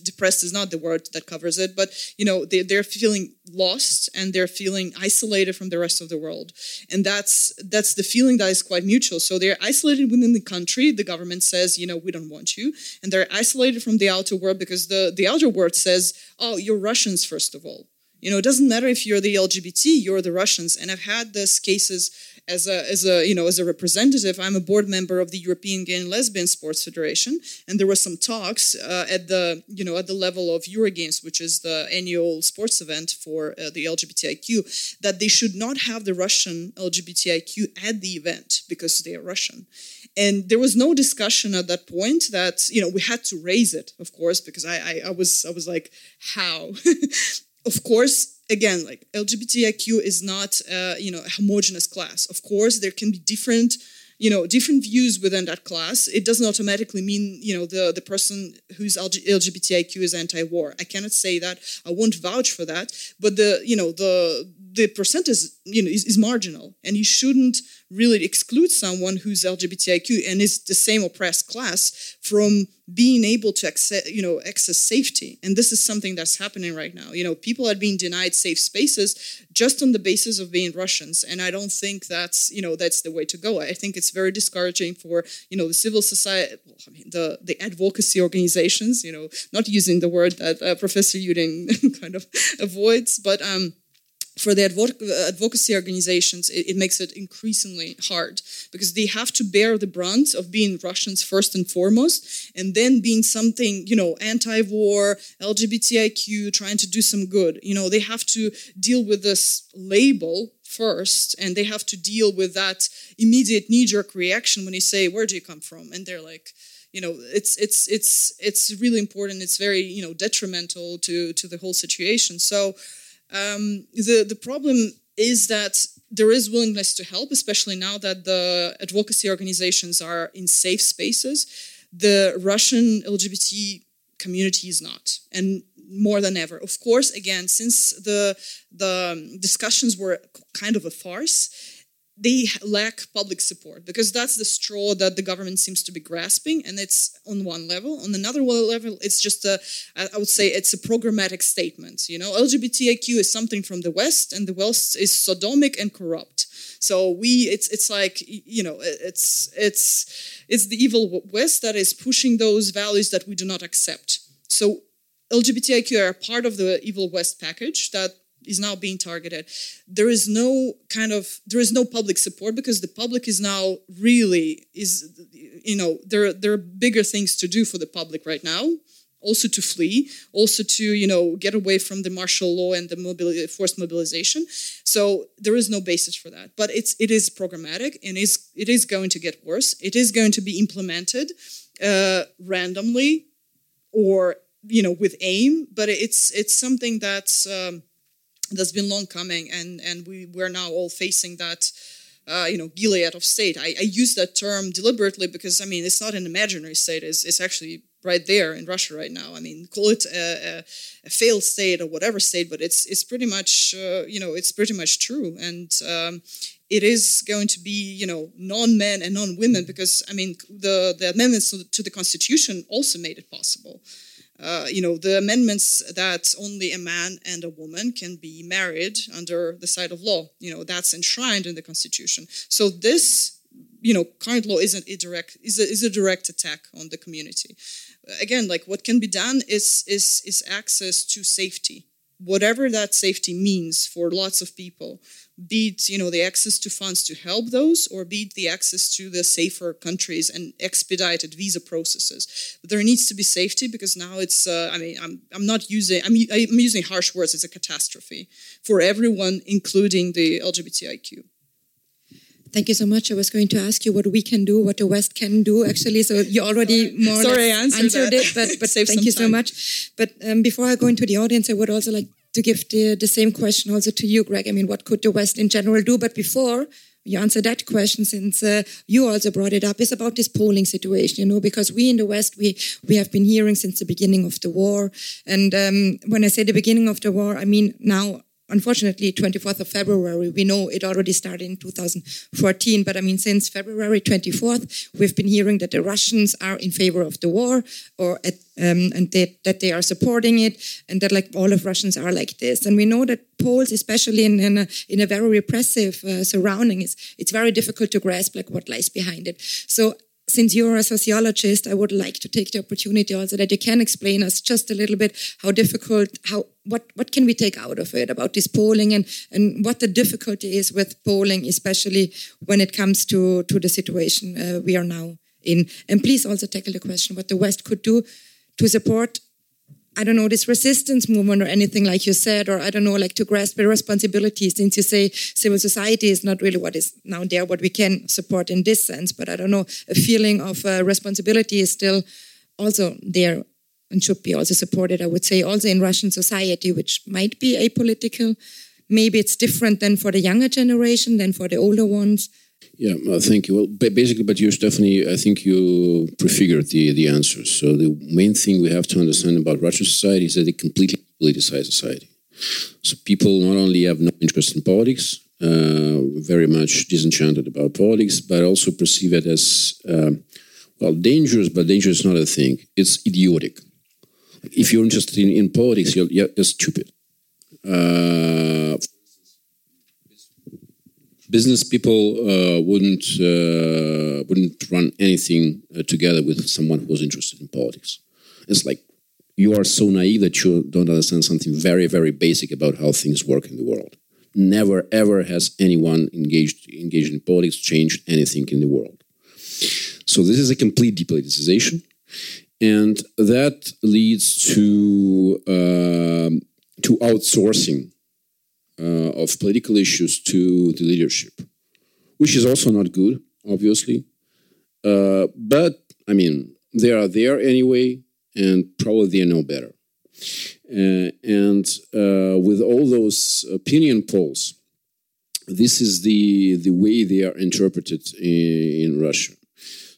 Speaker 5: depressed is not the word that covers it but you know they, they're feeling lost and they're feeling isolated from the rest of the world. And that's that's the feeling that is quite mutual. So they're isolated within the country. The government says you know we don't want you. And they're isolated from the outer world because the the outer world says oh you're russians first of all. You know it doesn't matter if you're the lgbt you're the russians. And i've had this cases as a as a you know as a representative i'm a board member of the european gay and lesbian sports federation and there were some talks uh, at the you know at the level of eurogames which is the annual sports event for uh, the lgbtiq that they should not have the russian lgbtiq at the event because they are russian. And there was no discussion at that point that you know we had to raise it of course because i i, I was i was like how of course again, like LGBTIQ is not, uh, you know, a homogenous class. Of course, there can be different, you know, different views within that class. It doesn't automatically mean, you know, the, the person who's LGBTIQ is anti-war. I cannot say that. I won't vouch for that. But the, you know, the the percentage, you know, is, is marginal, and you shouldn't really exclude someone who's LGBTIQ and is the same oppressed class from being able to access, you know, access safety. And this is something that's happening right now. You know, people are being denied safe spaces just on the basis of being Russians. And I don't think that's, you know, that's the way to go. I think it's very discouraging for, you know, the civil society, well, I mean, the, the advocacy organizations, you know, not using the word that uh, Professor Yudin kind of avoids, but, um, for the uh, advocacy organizations, it, makes it increasingly hard because they have to bear the brunt of being Russians first and foremost, and then being something, you know, anti-war, LGBTIQ, trying to do some good. You know, they have to deal with this label first, and they have to deal with that immediate knee-jerk reaction when you say, "Where do you come from?" and they're like you know it's it's it's it's really important it's very you know detrimental to to the whole situation so um, the the problem is that there is willingness to help, especially now that the advocacy organizations are in safe spaces. The Russian LGBT community is not, and more than ever. Of course, again, since the the discussions were kind of a farce, they lack public support because that's the straw that the government seems to be grasping and it's on one level. On another level it's just a i would say it's a programmatic statement you know? Lgbtiq is something from the west and the west is sodomic and corrupt. So we it's it's like you know it's it's it's the evil west that is pushing those values that we do not accept. So lgbtiq are part of the evil west package that is now being targeted. There is no kind of there is no public support because the public is now really is you know there there are bigger things to do for the public right now. Also to flee also to you know get away from the martial law and the mobili- forced mobilization. So there is no basis for that. But it's it is programmatic and is it is going to get worse. It is going to be implemented uh, randomly or you know with aim. But it's it's something that's um, that's been long coming, and and we we're now all facing that. Uh, you know, Gilead of state. I, I, use that term deliberately because I mean it's not an imaginary state. It's, it's actually right there in Russia right now. I mean, call it a, a, a failed state or whatever state, but it's it's pretty much uh, you know it's pretty much true, and um, it is going to be you know non-men and non-women because I mean the the amendments to the constitution also made it possible. Uh, you know, the amendments that only a man and a woman can be married under the side of law. You know, that's enshrined in the Constitution. So this, you know, current law isn't a direct is a, is a direct attack on the community. Again, like what can be done is is is access to safety, whatever that safety means for lots of people be it you know the access to funds to help those or be it the access to the safer countries and expedited visa processes. But there needs to be safety because now it's uh, i mean i'm, I'm not using I'm, I'm using harsh words it's a catastrophe for everyone including the lgbtiq
Speaker 6: Thank you so much. I was going to ask you what we can do, what the West can do, actually. So you already more
Speaker 5: Sorry, answered,
Speaker 6: answered it, but, but thank you time. so much. But um, before I go into the audience, I would also like to give the, the same question also to you, Greg. I mean, what could the West in general do? But before you answer that question, since uh, you also brought it up, is about this polling situation, you know, because we in the West, we, we have been hearing since the beginning of the war. And um, when I say the beginning of the war, I mean now unfortunately 24th of february we know it already started in 2014 but i mean since february 24th we've been hearing that the russians are in favor of the war or at, um, and they, that they are supporting it and that like all of russians are like this. And we know that polls especially in, in, a, in a very repressive uh, surrounding is it's very difficult to grasp like what lies behind it. So since you're a sociologist, I would like to take the opportunity also that you can explain us just a little bit how difficult, how what what can we take out of it about this polling and and what the difficulty is with polling, especially when it comes to to the situation uh, we are now in. And please also tackle the question what the West could do to support I don't know, this resistance movement or anything like you said, or I don't know, like to grasp the responsibility since you say civil society is not really what is now there, what we can support in this sense. But I don't know, a feeling of uh, responsibility is still also there and should be also supported, I would say, also in Russian society, which might be apolitical. Maybe it's different than for the younger generation, than for the older ones.
Speaker 3: Yeah, uh, thank you. Well, basically, but you Stephanie, I think you prefigured the, the answers. So the main thing we have to understand about Russian society is that it completely politicized society. So people not only have no interest in politics, uh, very much disenchanted about politics, but also perceive it as, uh, well, dangerous, but dangerous is not a thing. It's idiotic. If you're interested in, in politics, you're, you're stupid. Uh, business people uh, wouldn't uh, wouldn't run anything uh, together with someone who was interested in politics. It's like you are so naive that you don't understand something very very basic about how things work in the world. never ever has anyone engaged engaged in politics changed anything in the world. So this is a complete depoliticization, and that leads to uh, to outsourcing of political issues to the leadership, which is also not good, obviously. Uh, but I mean, they are there anyway, and probably they know better. Uh, and uh, with all those opinion polls, this is the the way they are interpreted in, in Russia.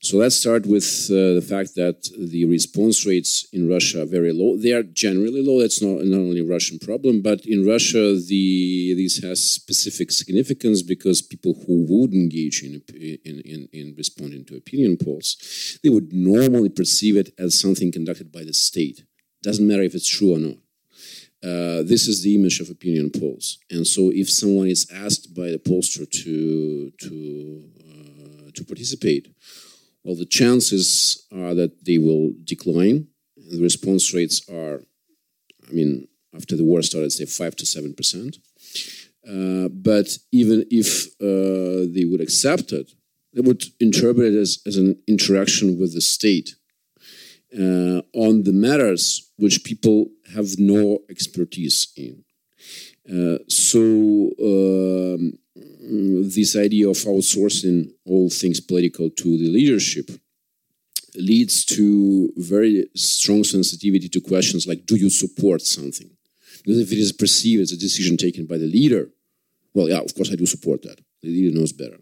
Speaker 3: So let's start with uh, the fact that the response rates in Russia are very low. They are generally low. That's not, not only a Russian problem, but in Russia, the this has specific significance because people who would engage in, in, in, in responding to opinion polls, they would normally perceive it as something conducted by the state. Doesn't matter if it's true or not. Uh, this is the image of opinion polls, and so if someone is asked by the pollster to to uh, to participate, well, the chances are that they will decline. The response rates are, I mean, after the war started, say five to seven percent. Uh, but even if uh, they would accept it, they would interpret it as, as an interaction with the state uh, on the matters which people have no expertise in. Uh, so um, this idea of outsourcing all things political to the leadership leads to very strong sensitivity to questions like do you support something? Because if it is perceived as a decision taken by the leader well yeah of course i do support that. The leader knows better.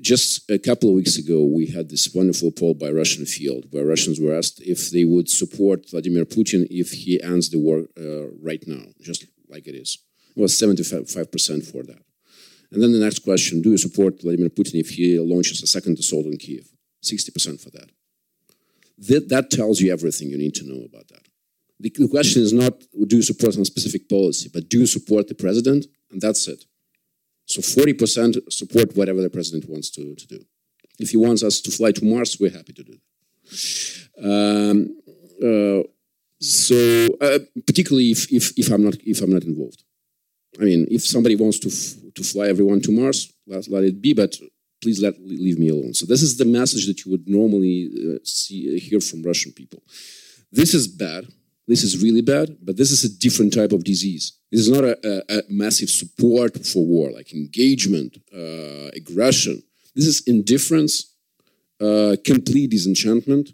Speaker 3: Just a couple of weeks ago we had this wonderful poll by russian field where russians were asked if they would support vladimir putin if he ends the war uh, right now just like it is. Was 75% for that and then the next question, do you support Vladimir Putin if he launches a second assault on Kiev? 60% for that. that. That tells you everything you need to know about that. The, the question is not, do you support some specific policy, but do you support the president? And that's it. So 40% support whatever the president wants to, to do. If he wants us to fly to Mars, we're happy to do that. Um, uh, so uh, particularly if, if, if, I'm not, if I'm not involved. I mean, if somebody wants to to fly everyone to Mars, let, let it be. But please let leave me alone. So this is the message that you would normally uh, see uh, hear from Russian people. This is bad. This is really bad. But this is a different type of disease. This is not a, a, a massive support for war, like engagement, uh, aggression. This is indifference, uh, complete disenchantment,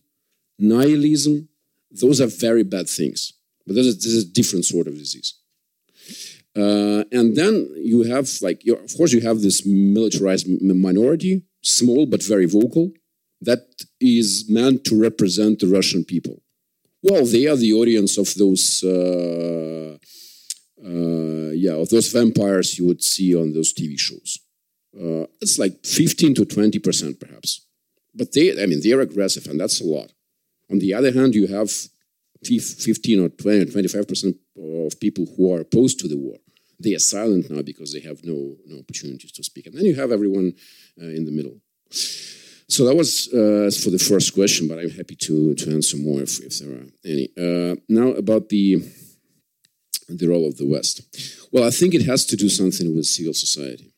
Speaker 3: nihilism. Those are very bad things. But this is, this is a different sort of disease. Uh, and then you have, like, of course, you have this militarized minority, small but very vocal, that is meant to represent the Russian people. Well, they are the audience of those, uh, uh, yeah, of those vampires you would see on those TV shows. Uh, it's like 15 to 20 percent, perhaps. But they, I mean, they're aggressive, and that's a lot. On the other hand, you have 15 or 20 or 25 percent of people who are opposed to the war they are silent now because they have no no opportunities to speak. And then you have everyone uh, in the middle. So that was uh, for the first question, but I'm happy to to answer more if, if there are any. Uh, now about the the role of the West. Well, I think it has to do something with civil society.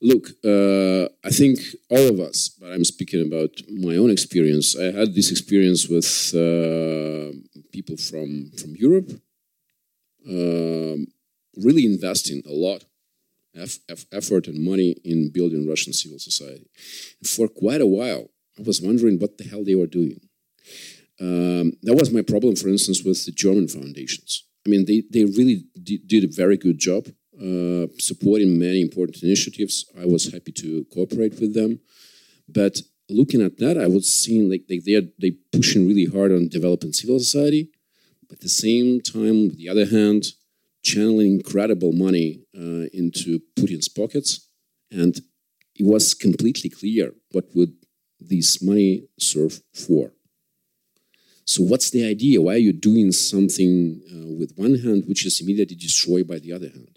Speaker 3: Look, uh, I think all of us, but I'm speaking about my own experience. I had this experience with uh, people from from Europe. Um, really investing a lot of effort and money in building Russian civil society. For quite a while, I was wondering what the hell they were doing. Um, that was my problem, for instance, with the German foundations. I mean, they, they really did a very good job uh, supporting many important initiatives. I was happy to cooperate with them. But looking at that, I was seeing like they, they are they pushing really hard on developing civil society. But at the same time, on the other hand, channeling incredible money uh, into Putin's pockets, and it was completely clear what would this money serve for. So, what's the idea? Why are you doing something uh, with one hand which is immediately destroyed by the other hand?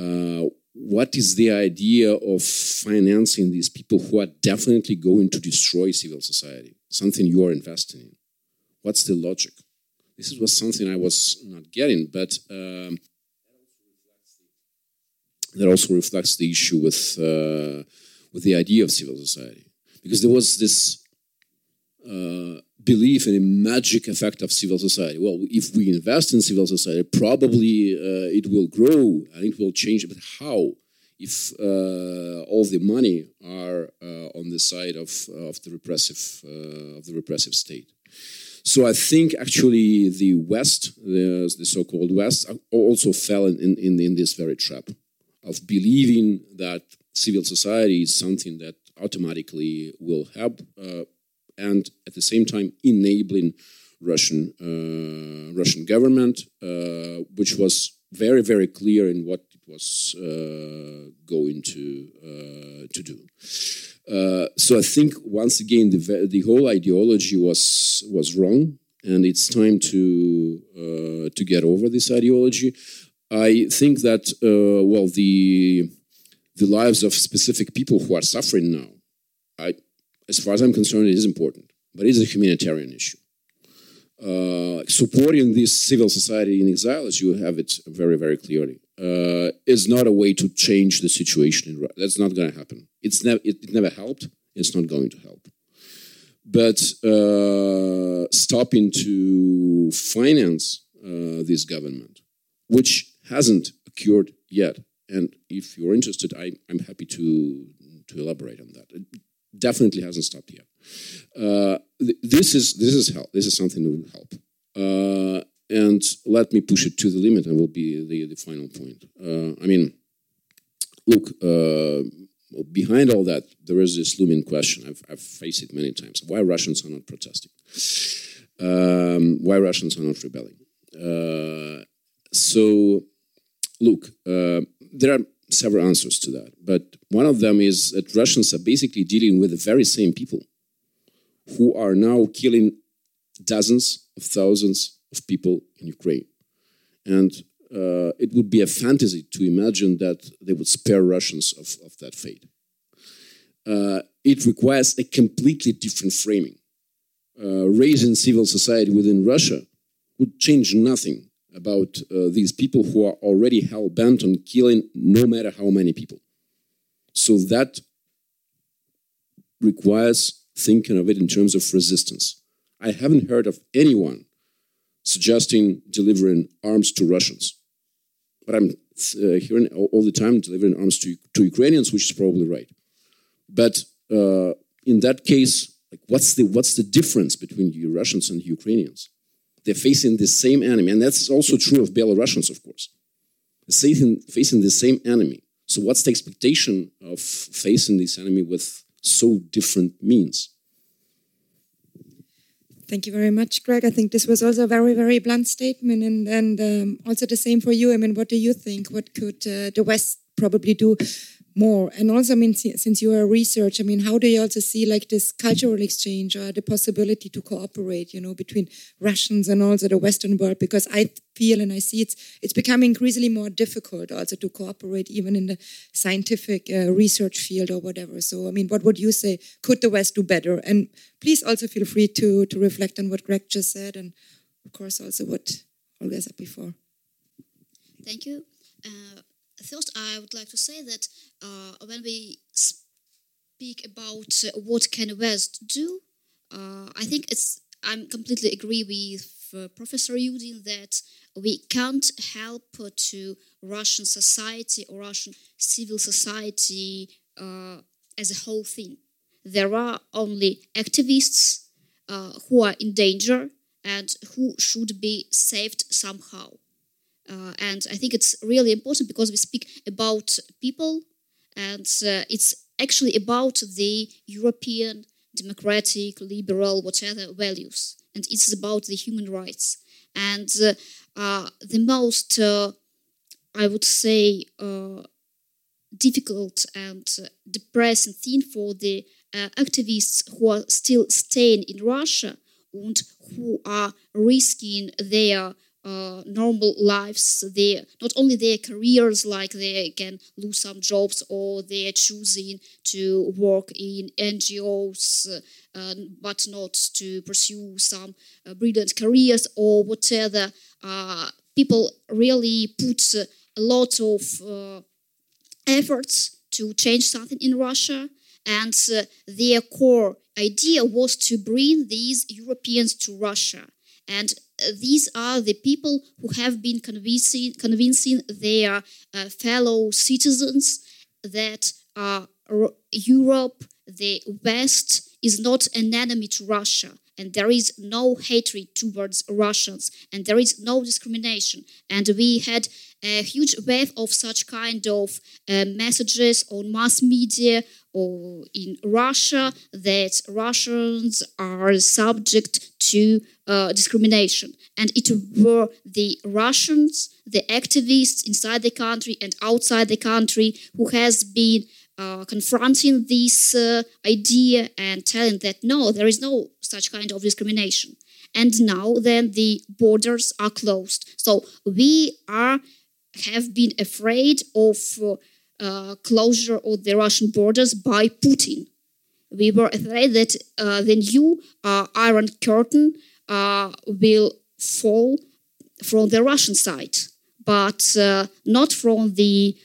Speaker 3: Uh, what is the idea of financing these people who are definitely going to destroy civil society? Something you are investing in. What's the logic? This was something I was not getting, but um, that also reflects the issue with uh, with the idea of civil society, because there was this uh, belief in a magic effect of civil society. Well, if we invest in civil society, probably uh, it will grow and it will change. But how? If uh, all the money are uh, on the side of, of the repressive uh, of the repressive state. So I think actually the West, the, the so-called West, also fell in, in, in this very trap of believing that civil society is something that automatically will help uh, and at the same time enabling Russian uh, Russian government, uh, which was very very clear in what it was uh, going to uh, to do. Uh, so I think once again the the whole ideology was was wrong, and it's time to uh, to get over this ideology. I think that well the the lives of specific people who are suffering now. I as far as I'm concerned, it is important, but it is a humanitarian issue. Uh, supporting this civil society in exile, as you have it very, very clearly, uh, is not a way to change the situation. In, that's not going to happen. It's never, it, it, never helped. It's not going to help. But uh, stopping to finance uh, this government, which hasn't occurred yet, and if you're interested, I, am happy to to elaborate on that It definitely hasn't stopped yet. Uh, th- this is this is help. This is something that will help. And let me push it to the limit, and will be the the final point. Uh, I mean, look. Uh, behind all that, there is this looming question. I've, I've faced it many times. Why Russians are not protesting? Um, why Russians are not rebelling? Uh, so, look, uh, there are several answers to that. But one of them is that Russians are basically dealing with the very same people who are now killing dozens of thousands of people in Ukraine. And uh, it would be a fantasy to imagine that they would spare Russians of, of that fate. Uh, it requires a completely different framing. Uh, raising civil society within Russia would change nothing about uh, these people who are already hell bent on killing no matter how many people. So that requires thinking of it in terms of resistance. I haven't heard of anyone suggesting delivering arms to Russians, but I'm uh, hearing all, the time delivering arms to, to Ukrainians, which is probably right. But uh, in that case, like what's the what's the difference between the Russians and the Ukrainians? They're facing the same enemy. And that's also true of Belarusians, of course. Facing, facing the same enemy. So, what's the expectation of facing this enemy with so different means?
Speaker 6: Thank you very much, Greg. I think this was also a very, very blunt statement, and and um, also the same for you. I mean, what do you think? What could uh, the West probably do more. And also, I mean, since you are a research, I mean, how do you also see like this cultural exchange or the possibility to cooperate, you know, between Russians and also the Western world? Because I feel and I see it's it's becoming increasingly more difficult also to cooperate even in the scientific uh, research field or whatever. So, I mean, what would you say? Could the West do better? And please also feel free to to reflect on what Greg just said, and of course also what Olga said before.
Speaker 4: Thank you. Uh, first, I would like to say that uh, when we speak about what can West do, uh, I think it's I'm completely agree with uh, Professor Yudin that we can't help to Russian society or Russian civil society uh, as a whole thing. There are only activists uh, who are in danger and who should be saved somehow. Uh, and I think it's really important because we speak about people, and uh, it's actually about the European democratic, liberal, whatever values, and it's about the human rights. And uh, uh the most, uh, I would say, uh, difficult and depressing thing for the activists who are still staying in Russia and who are risking their uh, normal lives they not only their careers like they can lose some jobs or they're choosing to work in ngos uh, but not to pursue some uh, brilliant careers or whatever uh, people really put a lot of uh, efforts to change something in Russia, and uh, their core idea was to bring these Europeans to Russia. And these are the people who have been convincing, convincing their uh, fellow citizens that uh, Europe, the West, is not an enemy to Russia and there is no hatred towards Russians, and there is no discrimination. And we had a huge wave of such kind of uh, messages on mass media or in Russia that Russians are subject to uh, discrimination. And it were the Russians, the activists inside the country and outside the country who has been uh, confronting this uh, idea and telling that no, there is no such kind of discrimination. And now then the borders are closed. So we are have been afraid of uh, closure of the Russian borders by Putin. We were afraid that uh, the new uh, Iron Curtain uh, will fall from the Russian side, but not from the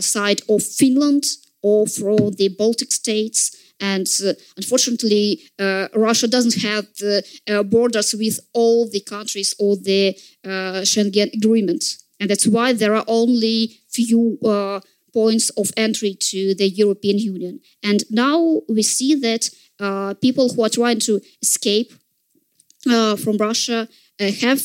Speaker 4: side of Finland or from the Baltic states. And uh, unfortunately, uh, Russia doesn't have the uh, borders with all the countries or the uh, Schengen agreement. And that's why there are only few uh, points of entry to the European Union. And now we see that uh, people who are trying to escape from Russia have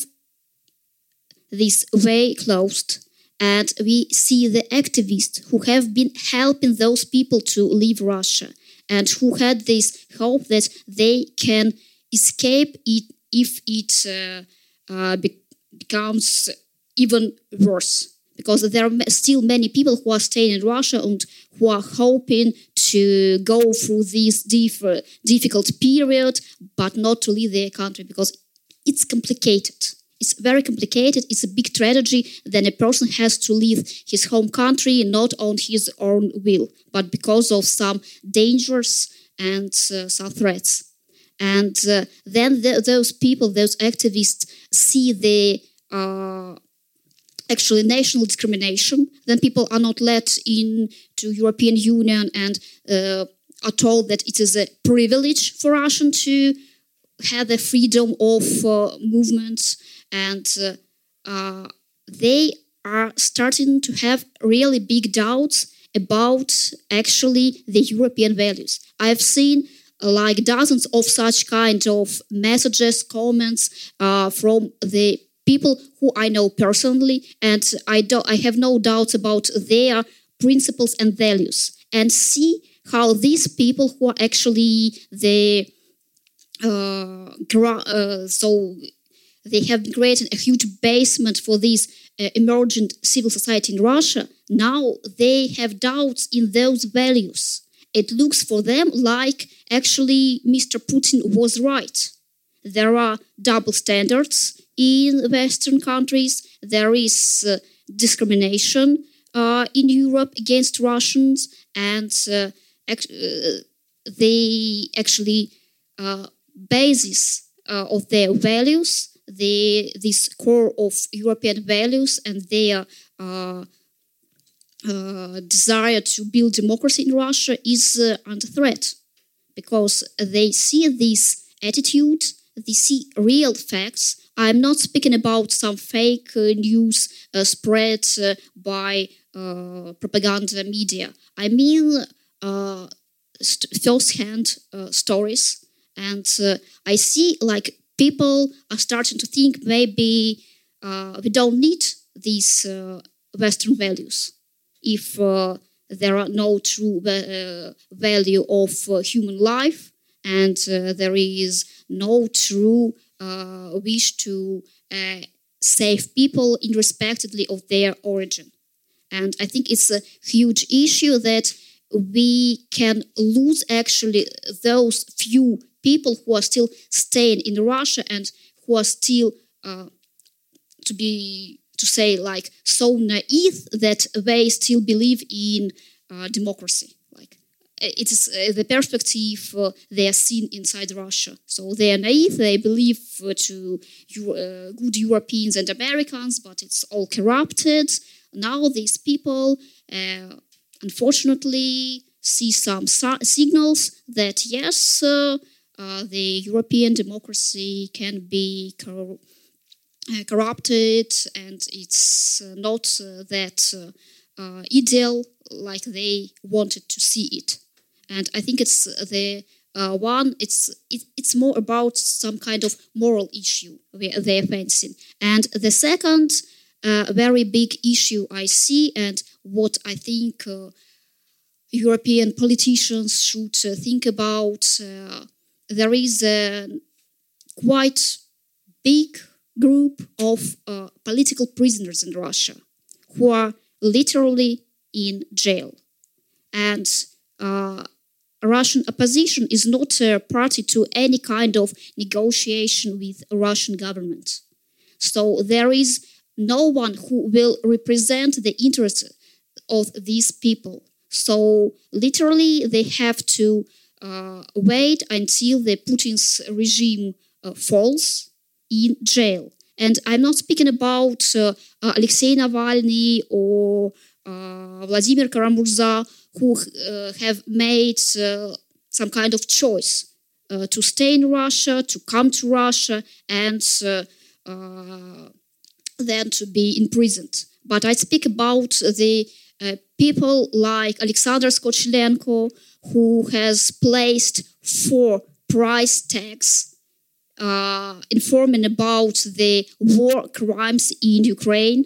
Speaker 4: this way closed and we see the activists who have been helping those people to leave Russia and who had this hope that they can escape it if it uh, uh, be- becomes even worse. Because there are still many people who are staying in Russia and who are hoping to go through this diff- difficult period, but not to leave their country because it's complicated it's very complicated. It's a big tragedy. Then a person has to leave his home country not on his own will, but because of some dangers and uh, some threats. And uh, then the, those people, those activists, see the uh, actually national discrimination. Then people are not let in to European Union and uh, are told that it is a privilege for Russian to have the freedom of uh, movement and uh, they are starting to have really big doubts about actually the European values. I've seen uh, like dozens of such kind of messages, comments uh, from the people who I know personally, and I do I have no doubts about their principles and values. And see how these people who are actually the uh, uh, so they have created a huge basement for this uh, emergent civil society in Russia. Now they have doubts in those values. It looks for them like actually Mr. Putin was right. There are double standards in Western countries. There is uh, discrimination uh, in Europe against Russians, and uh, act- uh, they actually uh, basis of their values the this core of European values and their uh, uh, desire to build democracy in Russia is uh, under threat because they see this attitude, they see real facts. I'm not speaking about some fake uh, news uh, spread uh, by propaganda media. I mean st- first-hand stories, and I see like people are starting to think maybe uh, we don't need these uh, Western values if uh, there are no true uh, value of uh, human life and uh, there is no true wish to save people irrespectively of their origin. And I think it's a huge issue that we can lose actually those few people who are still staying in Russia and who are still uh, to be to say like so naive that they still believe in uh, democracy. Like it is uh, the perspective uh, they are seen inside Russia. So they are naive. They believe uh, to uh, good Europeans and Americans, but it's all corrupted. Now these people unfortunately see some signals that yes, uh, the European democracy can be cor- uh, corrupted and it's uh, not that ideal like they wanted to see it. And I think it's the one it's it, it's more about some kind of moral issue they're facing and the second uh, very big issue i see and what i think uh, european politicians should uh, think about there is a quite big group of uh, political prisoners in Russia who are literally in jail. And uh, Russian opposition is not a party to any kind of negotiation with Russian government. So there is no one who will represent the interests of these people. So literally, they have to wait until the Putin's regime uh, falls in jail. And I'm not speaking about uh, uh Alexei Navalny or uh, Vladimir Kara-Murza, who uh, have made some kind of choice to stay in Russia, to come to Russia, and then to be imprisoned. But I speak about the people like Alexandra Skochilenko, who has placed four price tags uh, informing about the war crimes in Ukraine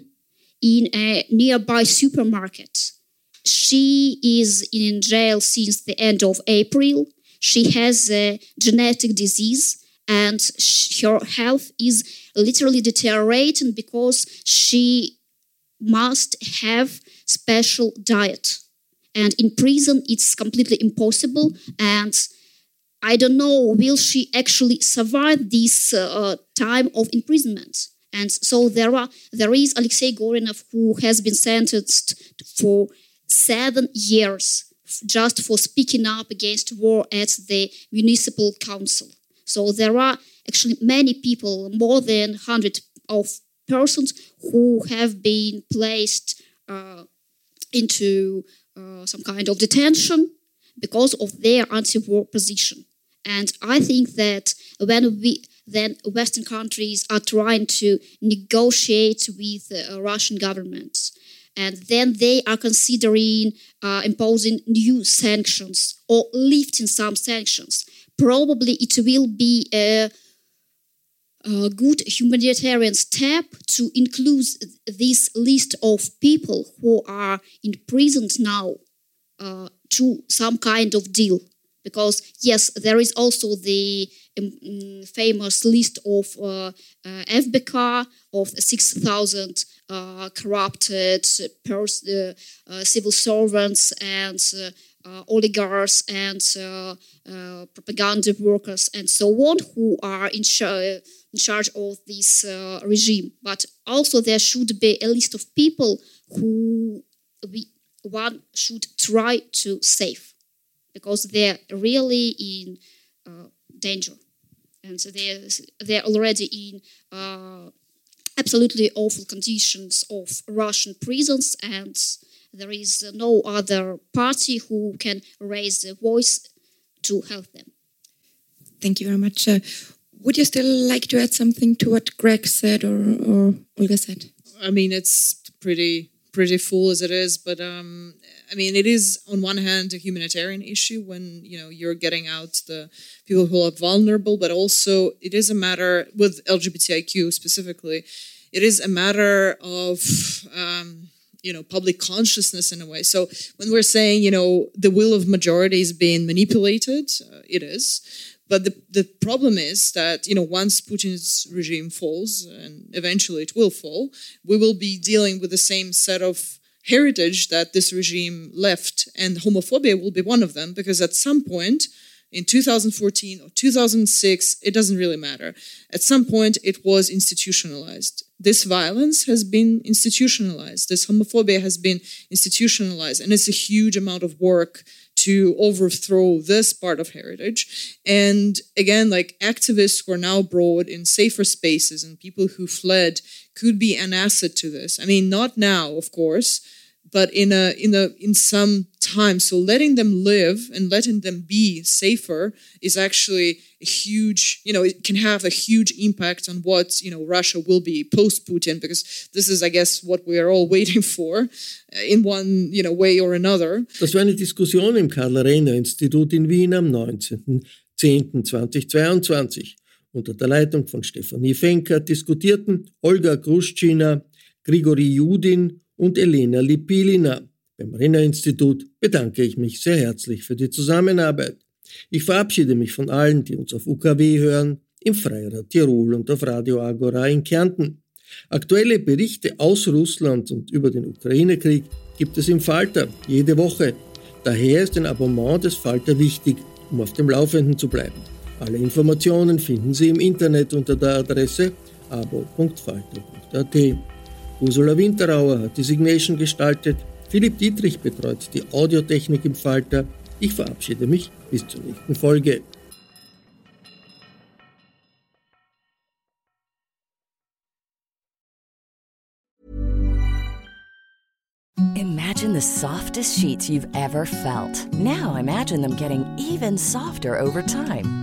Speaker 4: in a nearby supermarket. She is in jail since the end of April. She has a genetic disease and her health is literally deteriorating because she must have special diet. And in prison it's completely impossible. And i don't know will she actually survive this uh, time of imprisonment? And so there are there is alexei gorinov who has been sentenced for seven years just for speaking up against war at the municipal council. So there are actually many people more than 100 of persons who have been placed uh, into uh, some kind of detention because of their anti-war position. And I think that when we then Western countries are trying to negotiate with the uh, Russian government, and then they are considering uh, imposing new sanctions or lifting some sanctions. Probably it will be a, a good humanitarian step to include this list of people who are imprisoned now uh, to some kind of deal. Because, yes, there is also the um, famous list of uh, uh, FBK of 6,000 uh, corrupted pers- uh, uh, civil servants and uh, oligarchs and propaganda workers and so on who are in, in charge of this regime. But also, there should be a list of people who we one should try to save because they're really in uh, danger and so they're, they're already in uh, absolutely awful conditions of Russian prisons and there is no other party who can raise their voice to help them.
Speaker 6: Thank you very much. Would you still like to add something to what Greg said or, or Olga said?
Speaker 5: I mean, it's pretty pretty full as it is. But um, I mean, it is on one hand a humanitarian issue when you know you're getting out the people who are vulnerable, but also it is a matter with LGBTIQ specifically. It is a matter of um, you know public consciousness in a way. So when we're saying you know the will of majority is being manipulated, uh, it is. But the, the problem is that, you know, once Putin's regime falls, and eventually it will fall, we will be dealing with the same set of heritage that this regime left. And homophobia will be one of them, because at some point, in 2014 or 2006, it doesn't really matter. At some point, it was institutionalized. This violence has been institutionalized. This homophobia has been institutionalized. And it's a huge amount of work to overthrow this part of heritage. And again, like activists who are now brought in safer spaces and people who fled could be an asset to this. I mean, not now, of course. But in a in a in some time. So letting them live and letting them be safer is actually a huge, you know, it can have a huge impact on what you know Russia will be post Putin, because this is, I guess, what we are all waiting for, uh, in one you know way or another.
Speaker 2: Das war eine Diskussion im Karl-Renner-Institut in Wien am 19.10.2022. Unter der Leitung von Stefanie Fenker diskutierten Olga Gruschina, Grigori Judin und Elena Lipilina. Beim Renner-Institut bedanke ich mich sehr herzlich für die Zusammenarbeit. Ich verabschiede mich von allen, die uns auf UKW hören, im Freirad Tirol und auf Radio Agora in Kärnten. Aktuelle Berichte aus Russland und über den Ukraine-Krieg gibt es im Falter jede Woche. Daher ist ein Abonnement des Falter wichtig, um auf dem Laufenden zu bleiben. Alle Informationen finden Sie im Internet unter der Adresse abo.falter.at. Ursula Winterauer hat die Signation gestaltet, Philipp Dietrich betreut die Audiotechnik im Falter. Ich verabschiede mich bis zur nächsten Folge.
Speaker 10: Imagine the softest sheets you've ever felt. Now imagine them getting even softer over time.